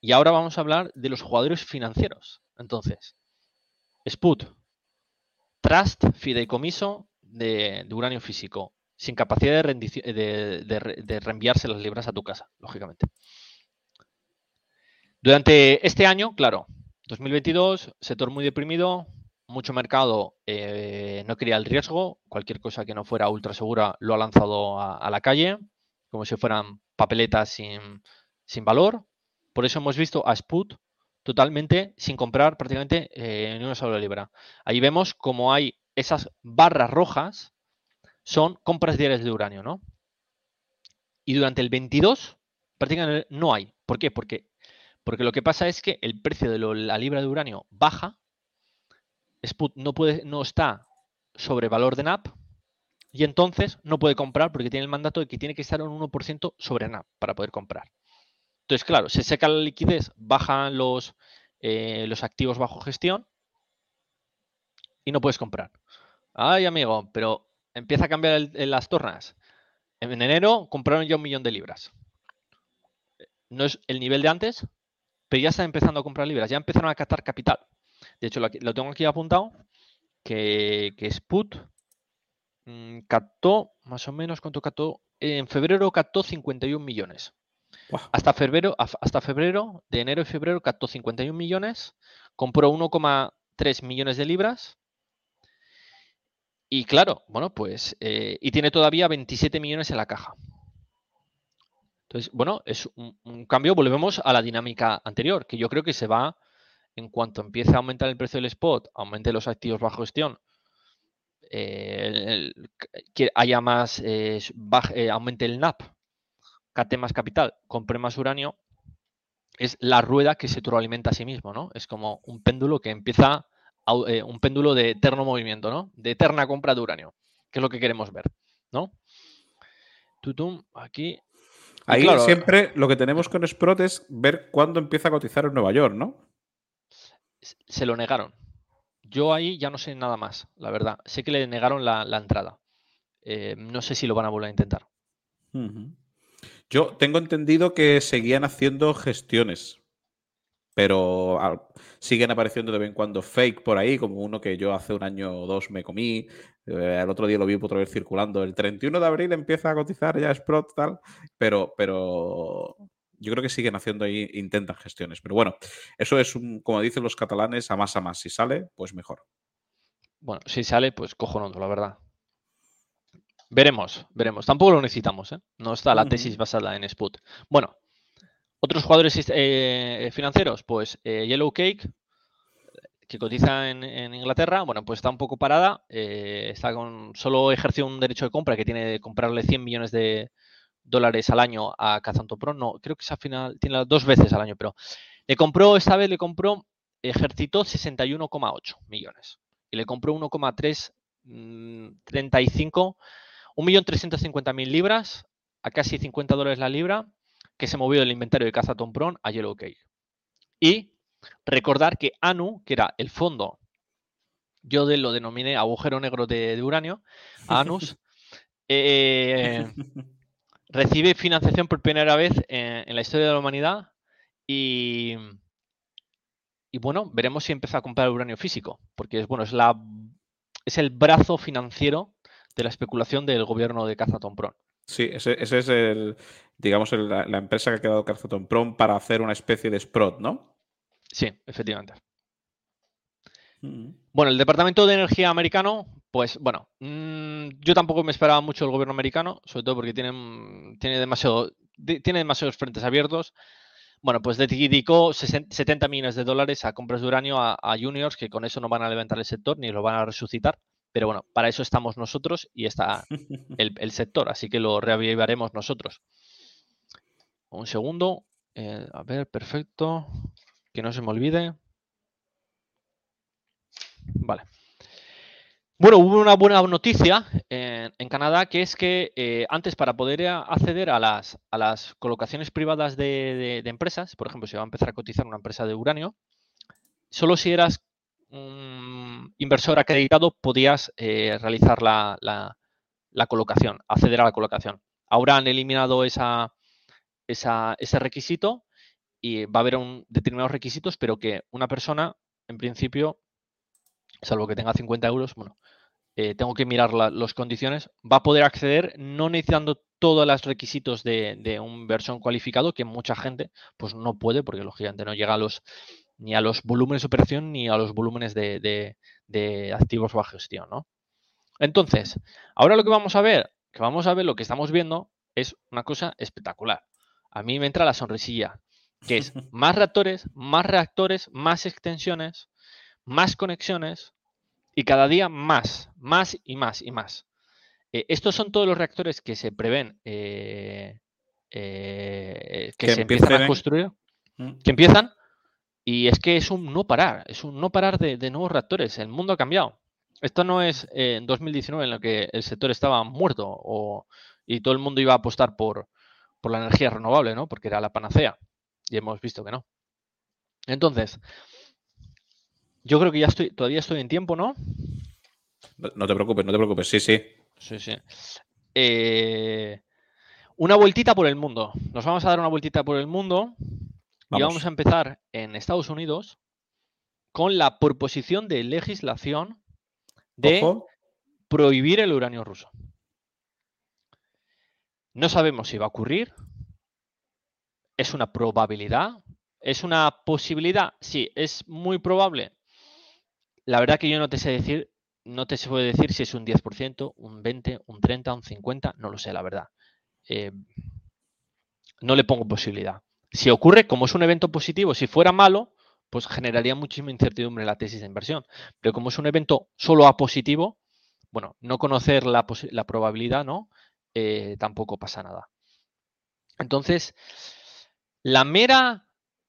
y ahora vamos a hablar de los jugadores financieros. Entonces, SPUT, Trust, fideicomiso de, uranio físico, sin capacidad de, de, reenviarse las libras a tu casa, lógicamente. Durante este año, claro, 2022, sector muy deprimido, mucho mercado eh, no quería el riesgo, cualquier cosa que no fuera ultra segura lo ha lanzado a la calle como si fueran papeletas sin, valor. Por eso hemos visto a Sput totalmente sin comprar prácticamente eh, ni una sola libra. Ahí vemos como hay esas barras rojas, son compras diarias de uranio, ¿no? Y durante el 22 prácticamente no hay. ¿Por qué? Porque, porque lo que pasa es que el precio de la libra de uranio baja, Sput no, no está sobre valor de NAP, y entonces no puede comprar porque tiene el mandato de que tiene que estar un 1% sobre NAP para poder comprar. Entonces, claro, se seca la liquidez, bajan los, eh, los activos bajo gestión y no puedes comprar. Ay, amigo, pero empieza a cambiar las tornas. En enero compraron ya un millón de libras. No es el nivel de antes, pero ya están empezando a comprar libras, ya empezaron a captar capital. De hecho, lo, tengo aquí apuntado, que, que Sput Mm, captó, más o menos, ¿cuánto captó? En febrero captó 51 millones. Hasta febrero, hasta febrero, de enero y febrero, captó 51 millones, compró 1,3 millones de libras Y claro, bueno, pues, eh, y tiene todavía 27 millones en la caja. Entonces, bueno, es un, cambio, volvemos a la dinámica anterior, que yo creo que se va, en cuanto empiece a aumentar el precio del spot, aumente los activos bajo gestión, eh, que haya más, eh, aumente el NAP, cate más capital, compre más uranio, es la rueda que se alimenta a sí mismo, ¿no? Es como un péndulo que empieza, un péndulo de eterno movimiento, ¿no? De eterna compra de uranio, que es lo que queremos ver, ¿no? Tutum, aquí Ahí siempre lo que tenemos con Sprott es ver cuándo empieza a cotizar en Nueva York, ¿no? Se lo negaron. Yo ahí ya no sé nada más, la verdad. Sé que le negaron la, entrada. Eh, no sé si lo van a volver a intentar. Yo tengo entendido que seguían haciendo gestiones, pero siguen apareciendo de vez en cuando fake por ahí, como uno que yo hace un año o dos me comí. Eh, el otro día lo vi otra vez circulando. El 31 de abril empieza a cotizar ya Sprott, tal, pero, pero yo creo que siguen haciendo ahí, intentan gestiones. Pero bueno, eso es, un, como dicen los catalanes, a más a más. Si sale, pues mejor. Bueno, si sale, pues cojonudo, la verdad. Veremos, veremos. Tampoco lo necesitamos, ¿eh? No está la tesis basada en Sput. Bueno, otros jugadores eh, financieros, pues eh, Yellow Cake, que cotiza en, Inglaterra, bueno, pues está un poco parada. Eh, está con solo ejerció un derecho de compra que tiene de comprarle 100 millones de dólares al año a Pro. No, creo que esa final tiene dos veces al año, pero le compró, esta vez le compró, ejercitó 61,8 millones y le compró 1,335, 1.350.000 mm, libras a casi 50 dólares la libra que se movió del inventario de Cazaton Pro a Yellow Cake. Y recordar que ANU, que era el fondo, yo de lo denominé agujero negro de, uranio, ANUS, eh, recibe financiación por primera vez en, la historia de la humanidad y, y, bueno, veremos si empieza a comprar uranio físico, porque es, bueno, es, la, es el brazo financiero de la especulación del gobierno de Cazaton Pro. Sí, ese, es el, digamos, la, empresa que ha quedado Cazaton Pro para hacer una especie de Sprott, ¿no? Sí, efectivamente. Mm. Bueno, el Departamento de Energía americano, pues bueno, mm, yo tampoco me esperaba mucho el gobierno americano, sobre todo porque tienen, tiene, demasiado, tiene demasiados frentes abiertos. Bueno, pues dedicó 70 millones de dólares a compras de uranio a, juniors, que con eso no van a levantar el sector ni lo van a resucitar. Pero bueno, para eso estamos nosotros y está el, sector, así que lo reavivaremos nosotros. Un segundo. Eh, a ver, perfecto que no se me olvide. Vale. Bueno, hubo una buena noticia en, Canadá que es que eh, antes para poder acceder a las, colocaciones privadas de, empresas, por ejemplo, si va a empezar a cotizar una empresa de uranio, solo si eras un inversor acreditado podías eh, realizar la, colocación, acceder a la colocación. Ahora han eliminado ese requisito y va a haber un, determinados requisitos, pero que una persona, en principio, salvo que tenga 50 euros, bueno, eh, tengo que mirar las condiciones, va a poder acceder no necesitando todos los requisitos de, un versión cualificado, que mucha gente pues no puede, porque lógicamente no llega a los ni a los volúmenes de operación ni a los volúmenes de, de activos bajo gestión, ¿no? Entonces, ahora lo que vamos a ver, que vamos a ver lo que estamos viendo, es una cosa espectacular. A mí me entra la sonrisilla que es más reactores, más reactores, más extensiones, más conexiones y cada día más, más y más y más. Eh, estos son todos los reactores que se prevén eh, eh, que, se empiezan a construir, mm. que empiezan, y es que es un no parar, es un no parar de, nuevos reactores. El mundo ha cambiado. Esto no es en 2019 en lo que el sector estaba muerto y todo el mundo iba a apostar por, por la energía renovable, ¿no? Porque era la panacea. Y hemos visto que no. Entonces, yo creo que ya estoy, todavía estoy en tiempo, ¿no? No te preocupes, no te preocupes, sí, sí. Sí, sí. Eh, una vueltita por el mundo. Nos vamos a dar una vueltita por el mundo y vamos a empezar en Estados Unidos con la proposición de legislación de prohibir el uranio ruso. No sabemos si va a ocurrir, ¿Es una probabilidad? ¿Es una posibilidad? Sí, es muy probable. La verdad que yo no te sé decir no te se puede decir si es un 10%, un 20%, un 30%, un 50%, no lo sé, la verdad. Eh, no le pongo posibilidad. Si ocurre, como es un evento positivo, si fuera malo, pues generaría muchísima incertidumbre en la tesis de inversión. Pero como es un evento solo a positivo, bueno, no conocer la, probabilidad, ¿no? Eh, tampoco pasa nada. Entonces, la mera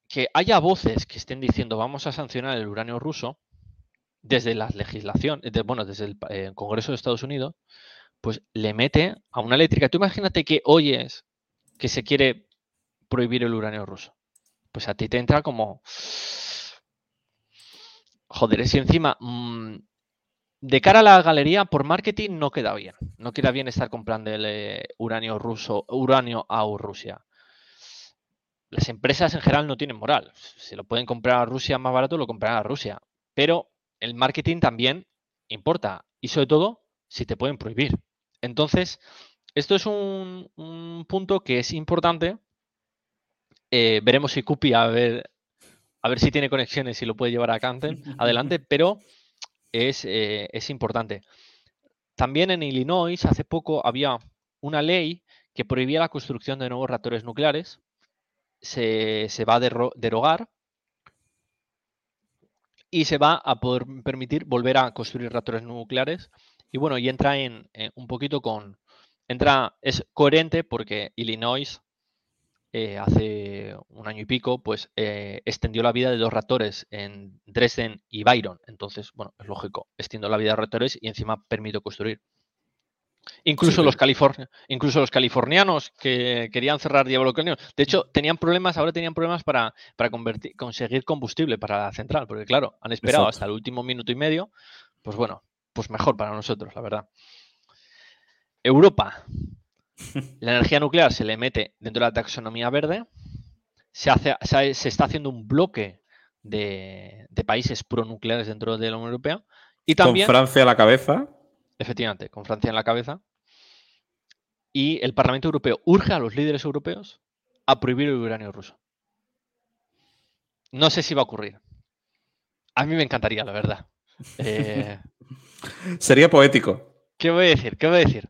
que haya voces que estén diciendo vamos a sancionar el uranio ruso desde la legislación, bueno, desde el eh, Congreso de Estados Unidos, pues le mete a una eléctrica. Tú imagínate que oyes que se quiere prohibir el uranio ruso. Pues a ti te entra como... Joder, si encima mm, de cara a la galería, por marketing no queda bien. No queda bien estar comprando el eh, uranio ruso, uranio a Rusia. Las empresas en general no tienen moral. Si lo pueden comprar a Rusia más barato, lo comprarán a Rusia. Pero el marketing también importa. Y sobre todo, si te pueden prohibir. Entonces, esto es un, punto que es importante. Eh, veremos si Cupi a ver, a ver si tiene conexiones y lo puede llevar a adelante, pero eh, es, importante. También en Illinois hace poco había una ley que prohibía la construcción de nuevos reactores nucleares. Se, va a derogar y se va a poder permitir volver a construir reactores nucleares. Y bueno, y entra en un poquito con. Entra, es coherente porque Illinois eh, hace un año y pico, pues eh, extendió la vida de dos reactores en Dresden y Byron. Entonces, bueno, es lógico, extiendo la vida de reactores y encima permito construir. Incluso, los incluso los californianos que querían cerrar Diablo Canyon. De hecho, tenían problemas, ahora tenían problemas para, para conseguir combustible para la central, porque claro, han esperado hasta el último minuto y medio. Pues bueno, pues mejor para nosotros, la verdad. Europa. La energía nuclear se le mete dentro de la taxonomía verde. Se, hace, se, está haciendo un bloque de, países pronucleares dentro de la Unión Europea. Y también, con Francia a la cabeza. Efectivamente, con Francia en la cabeza. Y el Parlamento Europeo urge a los líderes europeos a prohibir el uranio ruso. No sé si va a ocurrir. A mí me encantaría, la verdad. Eh, Sería poético. ¿Qué voy a decir? ¿Qué voy a decir?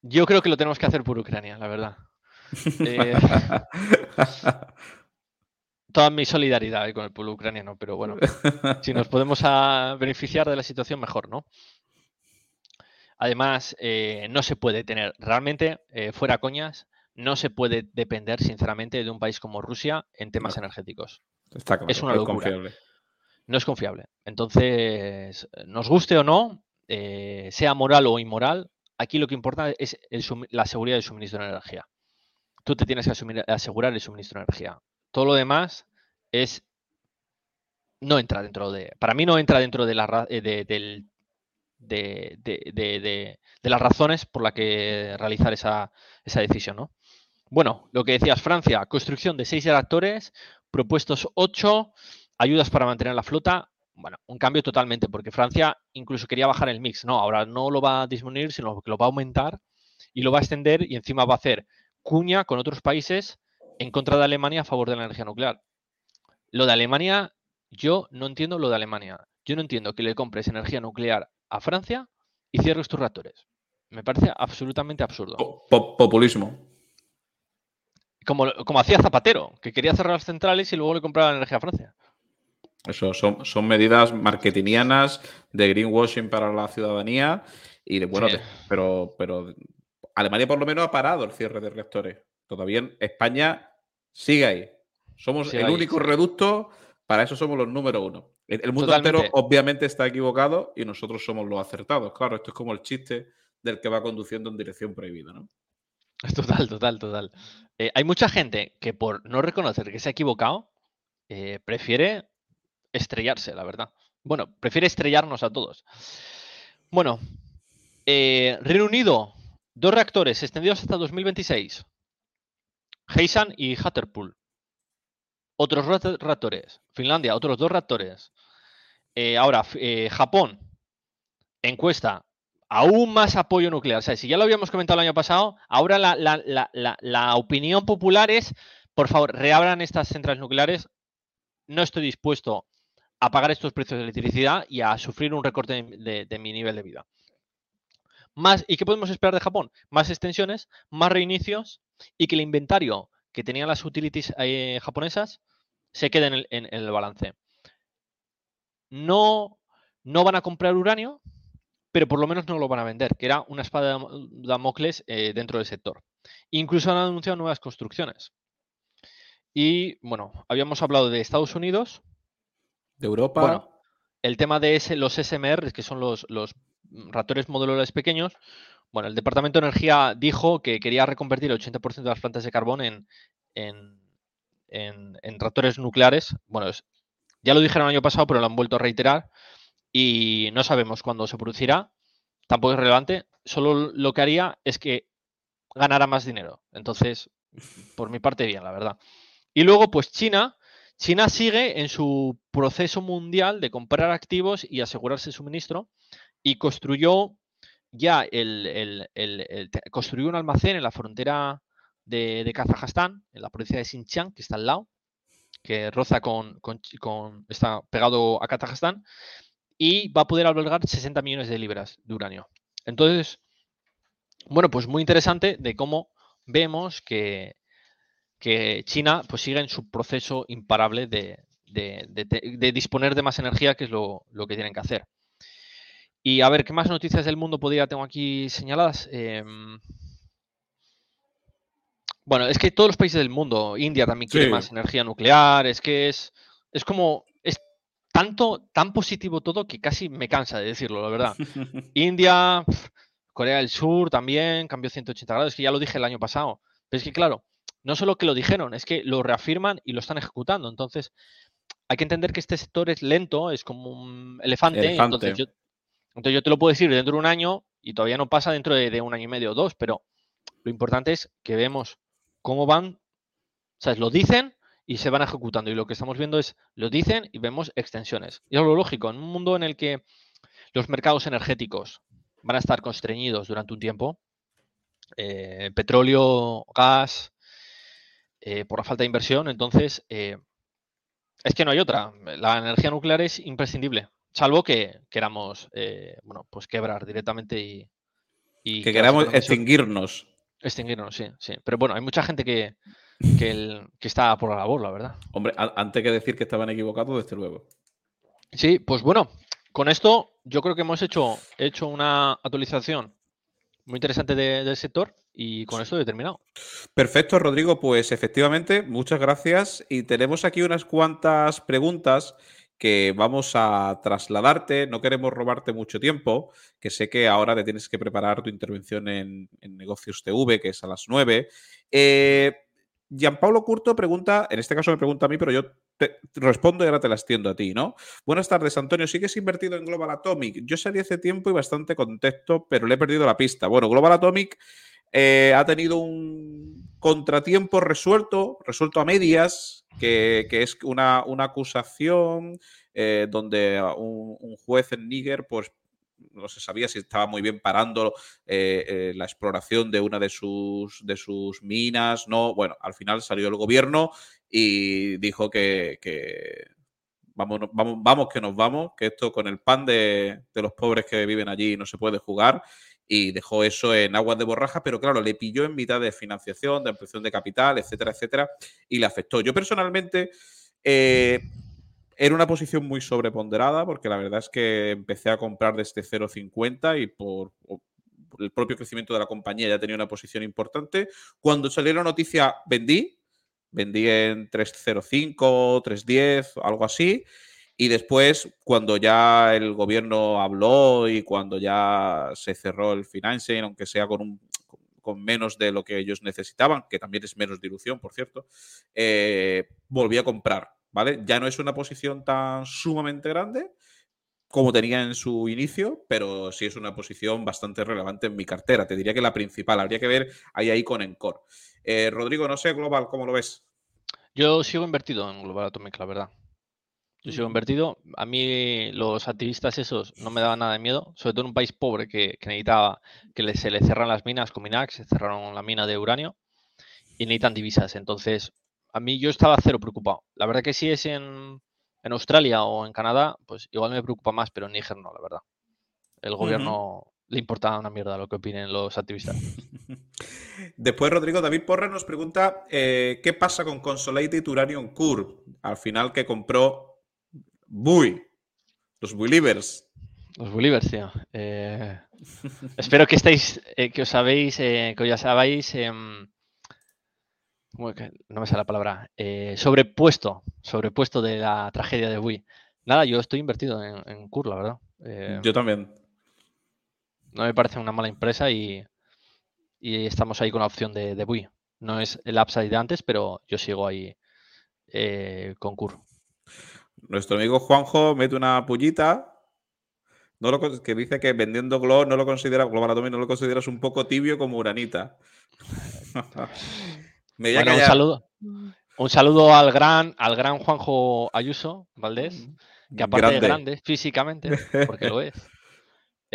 Yo creo que lo tenemos que hacer por Ucrania, la verdad. Eh, toda mi solidaridad con el pueblo ucraniano, pero bueno, si nos podemos beneficiar de la situación, mejor, ¿no? Además, eh, no se puede tener, realmente, eh, fuera coñas, no se puede depender, sinceramente, de un país como Rusia en temas energéticos. Está claro, es una locura. Confiable. No es confiable. Entonces, nos guste o no, sea moral o inmoral, aquí lo que importa es la seguridad del suministro de energía. Tú te tienes que asegurar el suministro de energía. Todo lo demás es no entra dentro de. Para mí no entra dentro de, la, eh, de, de, las razones por las que realizar esa, esa, decisión, ¿no? Bueno, lo que decías, Francia, construcción de seis reactores, propuestos ocho, ayudas para mantener la flota bueno, un cambio totalmente, porque Francia incluso quería bajar el mix. No, ahora no lo va a disminuir, sino que lo va a aumentar y lo va a extender y encima va a hacer cuña con otros países en contra de Alemania a favor de la energía nuclear. Lo de Alemania, yo no entiendo lo de Alemania. Yo no entiendo que le compres energía nuclear a Francia y cierres tus reactores. Me parece absolutamente absurdo. populismo. Como, como hacía Zapatero, que quería cerrar las centrales y luego le compraba la energía a Francia. Eso son, son medidas marketingianas de greenwashing para la ciudadanía y de, bueno, pero, pero Alemania por lo menos ha parado el cierre de reactores. Todavía España sigue ahí. Somos el único reducto, para eso somos los número uno. El, mundo entero obviamente está equivocado y nosotros somos los acertados. Claro, esto es como el chiste del que va conduciendo en dirección prohibida, ¿no? Total, total, total. Eh, hay mucha gente que por no reconocer que se ha equivocado, eh, prefiere estrellarse, la verdad. Bueno, prefiere estrellarnos a todos. Bueno, eh, Reino Unido, dos reactores extendidos hasta 2026. Heisan y Hatterpool. Otros reactores. Finlandia, otros dos reactores. Eh, ahora, eh, Japón, encuesta, aún más apoyo nuclear. O sea, si ya lo habíamos comentado el año pasado, ahora la, la opinión popular es, por favor, reabran estas centrales nucleares. No estoy dispuesto a pagar estos precios de electricidad y a sufrir un recorte de, mi nivel de vida. Más, ¿Y qué podemos esperar de Japón? Más extensiones, más reinicios y que el inventario que tenían las utilities eh, japonesas se quede en el, balance. No, no van a comprar uranio, pero por lo menos no lo van a vender, que era una espada de Damocles eh, dentro del sector. Incluso han anunciado nuevas construcciones. Y bueno, habíamos hablado de Estados Unidos. De Europa. Bueno, el tema de los SMR, que son los, los reactores modulares pequeños. Bueno, el Departamento de Energía dijo que quería reconvertir el 80% de las plantas de carbón en, en, en, reactores nucleares. Bueno, ya lo dijeron el año pasado, pero lo han vuelto a reiterar. Y no sabemos cuándo se producirá. Tampoco es relevante. Solo lo que haría es que ganara más dinero. Entonces, por mi parte, bien, la verdad. Y luego, pues China, China sigue en su proceso mundial de comprar activos y asegurarse suministro y construyó ya el, construyó un almacén en la frontera de, Kazajstán, en la provincia de Xinjiang, que está al lado, que roza con, está pegado a Kazajstán, y va a poder albergar 60 millones de libras de uranio. Entonces, bueno, pues muy interesante de cómo vemos que, que China pues sigue en su proceso imparable de, disponer de más energía, que es lo, que tienen que hacer. Y a ver, ¿qué más noticias del mundo podría tengo aquí señaladas? Em, bueno, es que todos los países del mundo, India también quiere más energía nuclear, es que es, es como, es tanto, tan positivo todo que casi me cansa de decirlo, la verdad. India, Corea del Sur también, cambió 180 grados, es que ya lo dije el año pasado. Pero es que, claro, no solo que lo dijeron, es que lo reafirman y lo están ejecutando. Entonces, hay que entender que este sector es lento, es como un elefante. Entonces, yo, te lo puedo decir dentro de un año y todavía no pasa dentro de, un año y medio o dos, pero lo importante es que vemos cómo van, o sea, lo dicen y se van ejecutando. Y lo que estamos viendo es, lo dicen y vemos extensiones. Y es lo lógico, en un mundo en el que los mercados energéticos van a estar constreñidos durante un tiempo, eh, petróleo, gas, eh, por la falta de inversión. Entonces, eh, es que no hay otra. La energía nuclear es imprescindible, salvo que queramos, bueno, pues quebrar directamente y... que queramos extinguirnos. Extinguirnos, sí, sí. Pero bueno, hay mucha gente que, que, está por la labor, la verdad. Hombre, antes que decir que estaban equivocados, desde luego. Sí, pues bueno, con esto yo creo que hemos hecho, hecho una actualización muy interesante del sector y con esto he terminado. Perfecto, Rodrigo. Pues efectivamente, muchas gracias. Y tenemos aquí unas cuantas preguntas que vamos a trasladarte. No queremos robarte mucho tiempo, que sé que ahora te tienes que preparar tu intervención en, Negocios TV, que es a las 9. Eh, Gianpablo Curto pregunta, en este caso me pregunta a mí, pero yo te respondo y ahora te la extiendo a ti, ¿no? Buenas tardes, Antonio. ¿Sigues invertido en Global Atomic? Yo salí hace tiempo y bastante contexto, pero le he perdido la pista. Bueno, Global Atomic eh, ha tenido un contratiempo resuelto, resuelto a medias, que, es una, acusación eh, donde un, juez en Níger, pues no se sabía si estaba muy bien parando eh, la exploración de una de sus, de sus minas, no. Bueno, al final salió el gobierno y dijo que, vamos, vamos, vamos que nos vamos, que esto con el pan de, de los pobres que viven allí no se puede jugar y dejó eso en aguas de borraja, pero claro, le pilló en mitad de financiación, de ampliación de capital, etcétera, etcétera, y le afectó. Yo personalmente eh, era una posición muy sobreponderada, porque la verdad es que empecé a comprar desde 0,50 y por el propio crecimiento de la compañía ya tenía una posición importante. Cuando salió la noticia, vendí, vendí en 3,05, 3,10, algo así. Y después, cuando ya el gobierno habló y cuando ya se cerró el financing, aunque sea con, un, con menos de lo que ellos necesitaban, que también es menos dilución, por cierto, eh, volví a comprar, ¿vale? Ya no es una posición tan sumamente grande como tenía en su inicio, pero sí es una posición bastante relevante en mi cartera. Te diría que la principal, habría que ver ahí ahí con Encore. Eh, Rodrigo, no sé, Global, ¿cómo lo ves? Yo sigo invertido en Global Atomic, la verdad. Yo sigo invertido. A mí los activistas esos no me daban nada de miedo, sobre todo en un país pobre que, necesitaba que se le cerran las minas con Minax, se cerraron la mina de uranio y necesitan divisas. Entonces, a mí yo estaba cero preocupado. La verdad que si es en, en Australia o en Canadá, pues igual me preocupa más, pero en Níger no, la verdad. El gobierno le importa una mierda lo que opinen los activistas. Después, Rodrigo David Porra nos pregunta eh, qué pasa con Consolated Uranium Core, al final que compró Bui, los Believers. Los Believers, tío. Eh, espero que estéis, eh, que os sabéis, que ya sabéis, em, no me sale la palabra, sobrepuesto, sobrepuesto de la tragedia de Bui. Nada, yo estoy invertido en, en la verdad. yo también no me parece una mala empresa y, estamos ahí con la opción de, de Bui. No es el upside de antes, pero yo sigo ahí eh, con Cur. Nuestro amigo Juanjo mete una pullita no lo, que dice que vendiendo Glow no lo considera, Global no lo consideras un poco tibio como Uranita. Me un saludo. Un saludo al gran, al gran Juanjo Ayuso Valdés, que aparte de grande físicamente, porque lo es.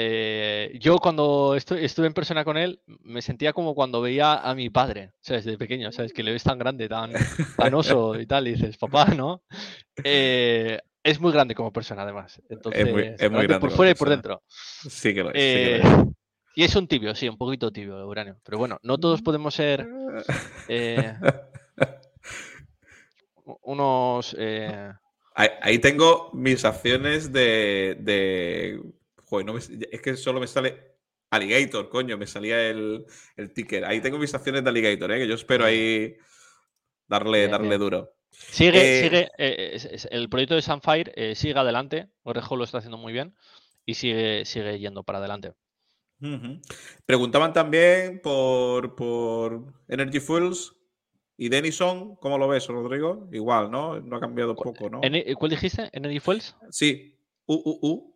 Eh, yo cuando estuve en persona con él me sentía como cuando veía a mi padre, ¿sabes? De pequeño, ¿sabes? Que le ves tan grande, tan, tan oso y tal, y dices, papá, ¿no? Eh, es muy grande como persona, además. Entonces, es muy, grande. Por fuera y por dentro. Sí que lo es. Eh, y es un tibio, sí, un poquito tibio el uranio. Pero bueno, no todos podemos ser unos. Ahí, tengo mis acciones de es que solo me sale Alligator, coño, me salía el, ticker. Ahí tengo mis acciones de Alligator, ¿eh? que yo espero ahí darle, darle duro. Sigue, eh, sigue, eh, el proyecto de Sunfire sigue adelante, Orejo lo está haciendo muy bien y sigue, sigue yendo para adelante. Preguntaban también por, por Energy Fuels y Denison, ¿cómo lo ves, Rodrigo? Igual, ¿no? No ha cambiado poco, ¿no? ¿Cuál dijiste? ¿Energy Fuels? Sí, UUU.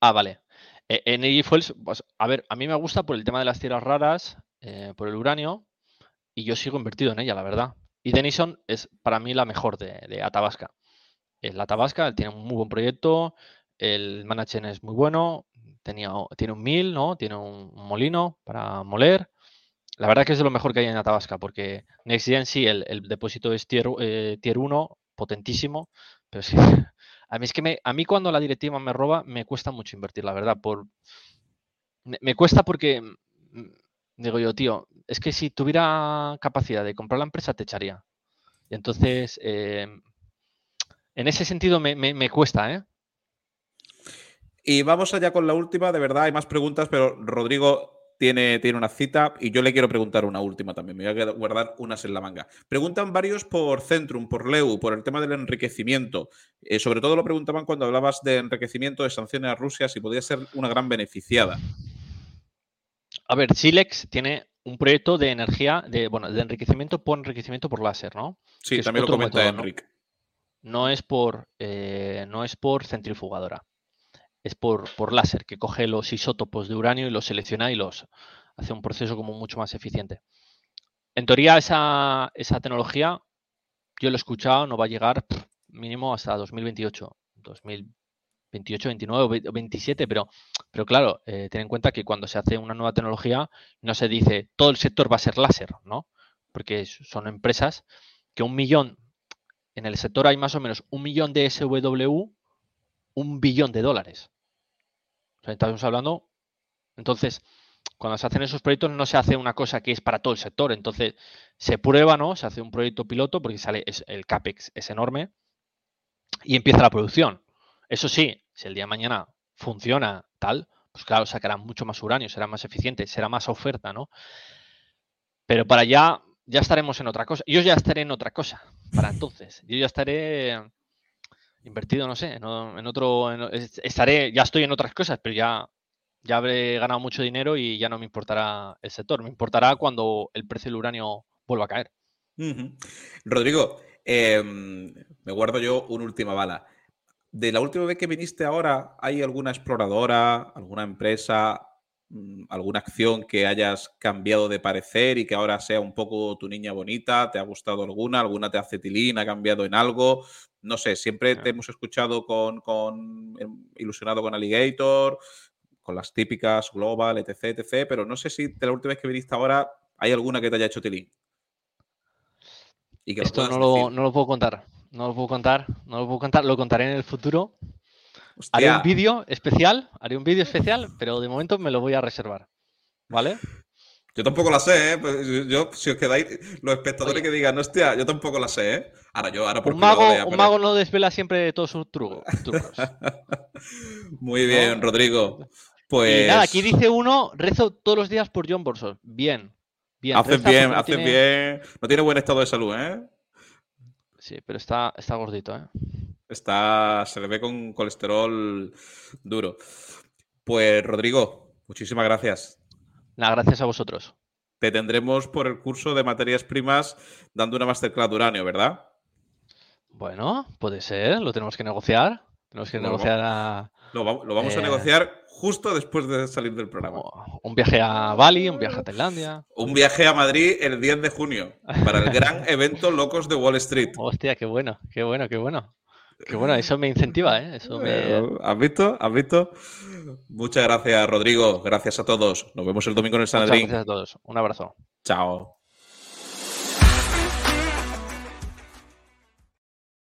Ah, vale. E, Energy Fuels, pues, a ver, a mí me gusta por el tema de las tierras raras, eh, por el uranio, y yo sigo invertido en ella, la verdad. Y Denison es para mí la mejor de, de Atabasca. Es la Atabasca, tiene un muy buen proyecto, el management es muy bueno, tiene un mil, ¿no? Tiene un, molino para moler. La verdad que es de lo mejor que hay en Atabasca, porque NextGen sí, el, depósito es tier, eh, tier 1, potentísimo, pero sí, a mí es que me, a mí cuando la directiva me roba me cuesta mucho invertir, la verdad. Por, me, cuesta porque mm, digo yo, tío, es que si tuviera capacidad de comprar la empresa te echaría. Y entonces, em, en ese sentido me, me cuesta, ¿eh? Y vamos allá con la última, de verdad, hay más preguntas, pero Rodrigo, tiene, tiene una cita y yo le quiero preguntar una última también. Me voy a guardar unas en la manga. Preguntan varios por Centrum, por Leu, por el tema del enriquecimiento. Eh, sobre todo lo preguntaban cuando hablabas de enriquecimiento, de sanciones a Rusia, si podía ser una gran beneficiada. A ver, Silex tiene un proyecto de energía, de, bueno, de enriquecimiento por enriquecimiento por láser, ¿no? Sí, también lo comenta Enrique. ¿no? es por, eh, no es por centrifugadora es por, por láser, que coge los isótopos de uranio y los selecciona y los hace un proceso como mucho más eficiente. En teoría, esa, tecnología, yo lo he escuchado, no va a llegar mínimo hasta 2028, 2028, 29 o 27, pero, pero claro, eh, ten en cuenta que cuando se hace una nueva tecnología no se dice todo el sector va a ser láser, ¿no? Porque son empresas que un millón, en el sector hay más o menos un millón de SW, un billón de dólares estamos hablando. Entonces, cuando se hacen esos proyectos no se hace una cosa que es para todo el sector. Entonces, se prueba, ¿no? Se hace un proyecto piloto porque sale el CAPEX es enorme y empieza la producción. Eso sí, si el día de mañana funciona tal, pues claro, sacará mucho más uranio, será más eficiente, será más oferta, ¿no? Pero para allá ya estaremos en otra cosa. Yo ya estaré en otra cosa para entonces. Yo ya estaré invertido, no sé, en, otro, estaré, ya estoy en otras cosas, pero ya, ya habré ganado mucho dinero y ya no me importará el sector, me importará cuando el precio del uranio vuelva a caer. Rodrigo, em, me guardo yo una última bala. De la última vez que viniste ahora, ¿hay alguna exploradora, alguna empresa, alguna acción que hayas cambiado de parecer y que ahora sea un poco tu niña bonita? ¿Te ha gustado alguna? ¿Alguna te hace tilín? ¿Ha cambiado en algo? no sé, siempre te hemos escuchado con, em, ilusionado con Alligator, con las típicas Global, etc, etc, pero no sé si de la última vez que viniste ahora hay alguna que te haya hecho tilín. Y que Esto no lo, no lo puedo contar. No lo puedo contar. No lo puedo contar. Lo contaré en el futuro. Hostia, Haré un vídeo especial. Haré un vídeo especial, pero de momento me lo voy a reservar. ¿Vale? Yo tampoco la sé, ¿eh? Pues yo- si os quedáis, los espectadores Oye. que digan, hostia, yo tampoco la sé, ¿eh? Ahora yo, ahora por Un mago, un pero- mago no desvela siempre todos sus trucos. Muy bien, ¿no? Rodrigo. Pues. Y nada, aquí dice uno, rezo todos los días por John Borson. Bien. Bien. Haces bien, no haces tiene- bien. No tiene buen estado de salud, ¿eh? Sí, pero está, está gordito, ¿eh? Está, se le ve con colesterol duro. Pues, Rodrigo, muchísimas gracias. Nada, gracias a vosotros. Te tendremos por el curso de materias primas dando una masterclass de uranio, ¿verdad? Bueno, puede ser, lo tenemos que negociar. Tenemos que Bueno, negociar a- Lo, va- lo vamos a Eh. negociar justo después de salir del programa. un viaje a Bali, un viaje a Tailandia. Un viaje a Madrid el 10 de junio para el gran evento Locos de Wall Street. Hostia, qué bueno, qué bueno, qué bueno. Qué bueno, eso me incentiva, ¿eh? Eso me... ¿Has visto? ¿Has visto? Muchas gracias, Rodrigo. Gracias a todos. Nos vemos el domingo en el Muchas Sanedrín. gracias a todos. Un abrazo. Chao.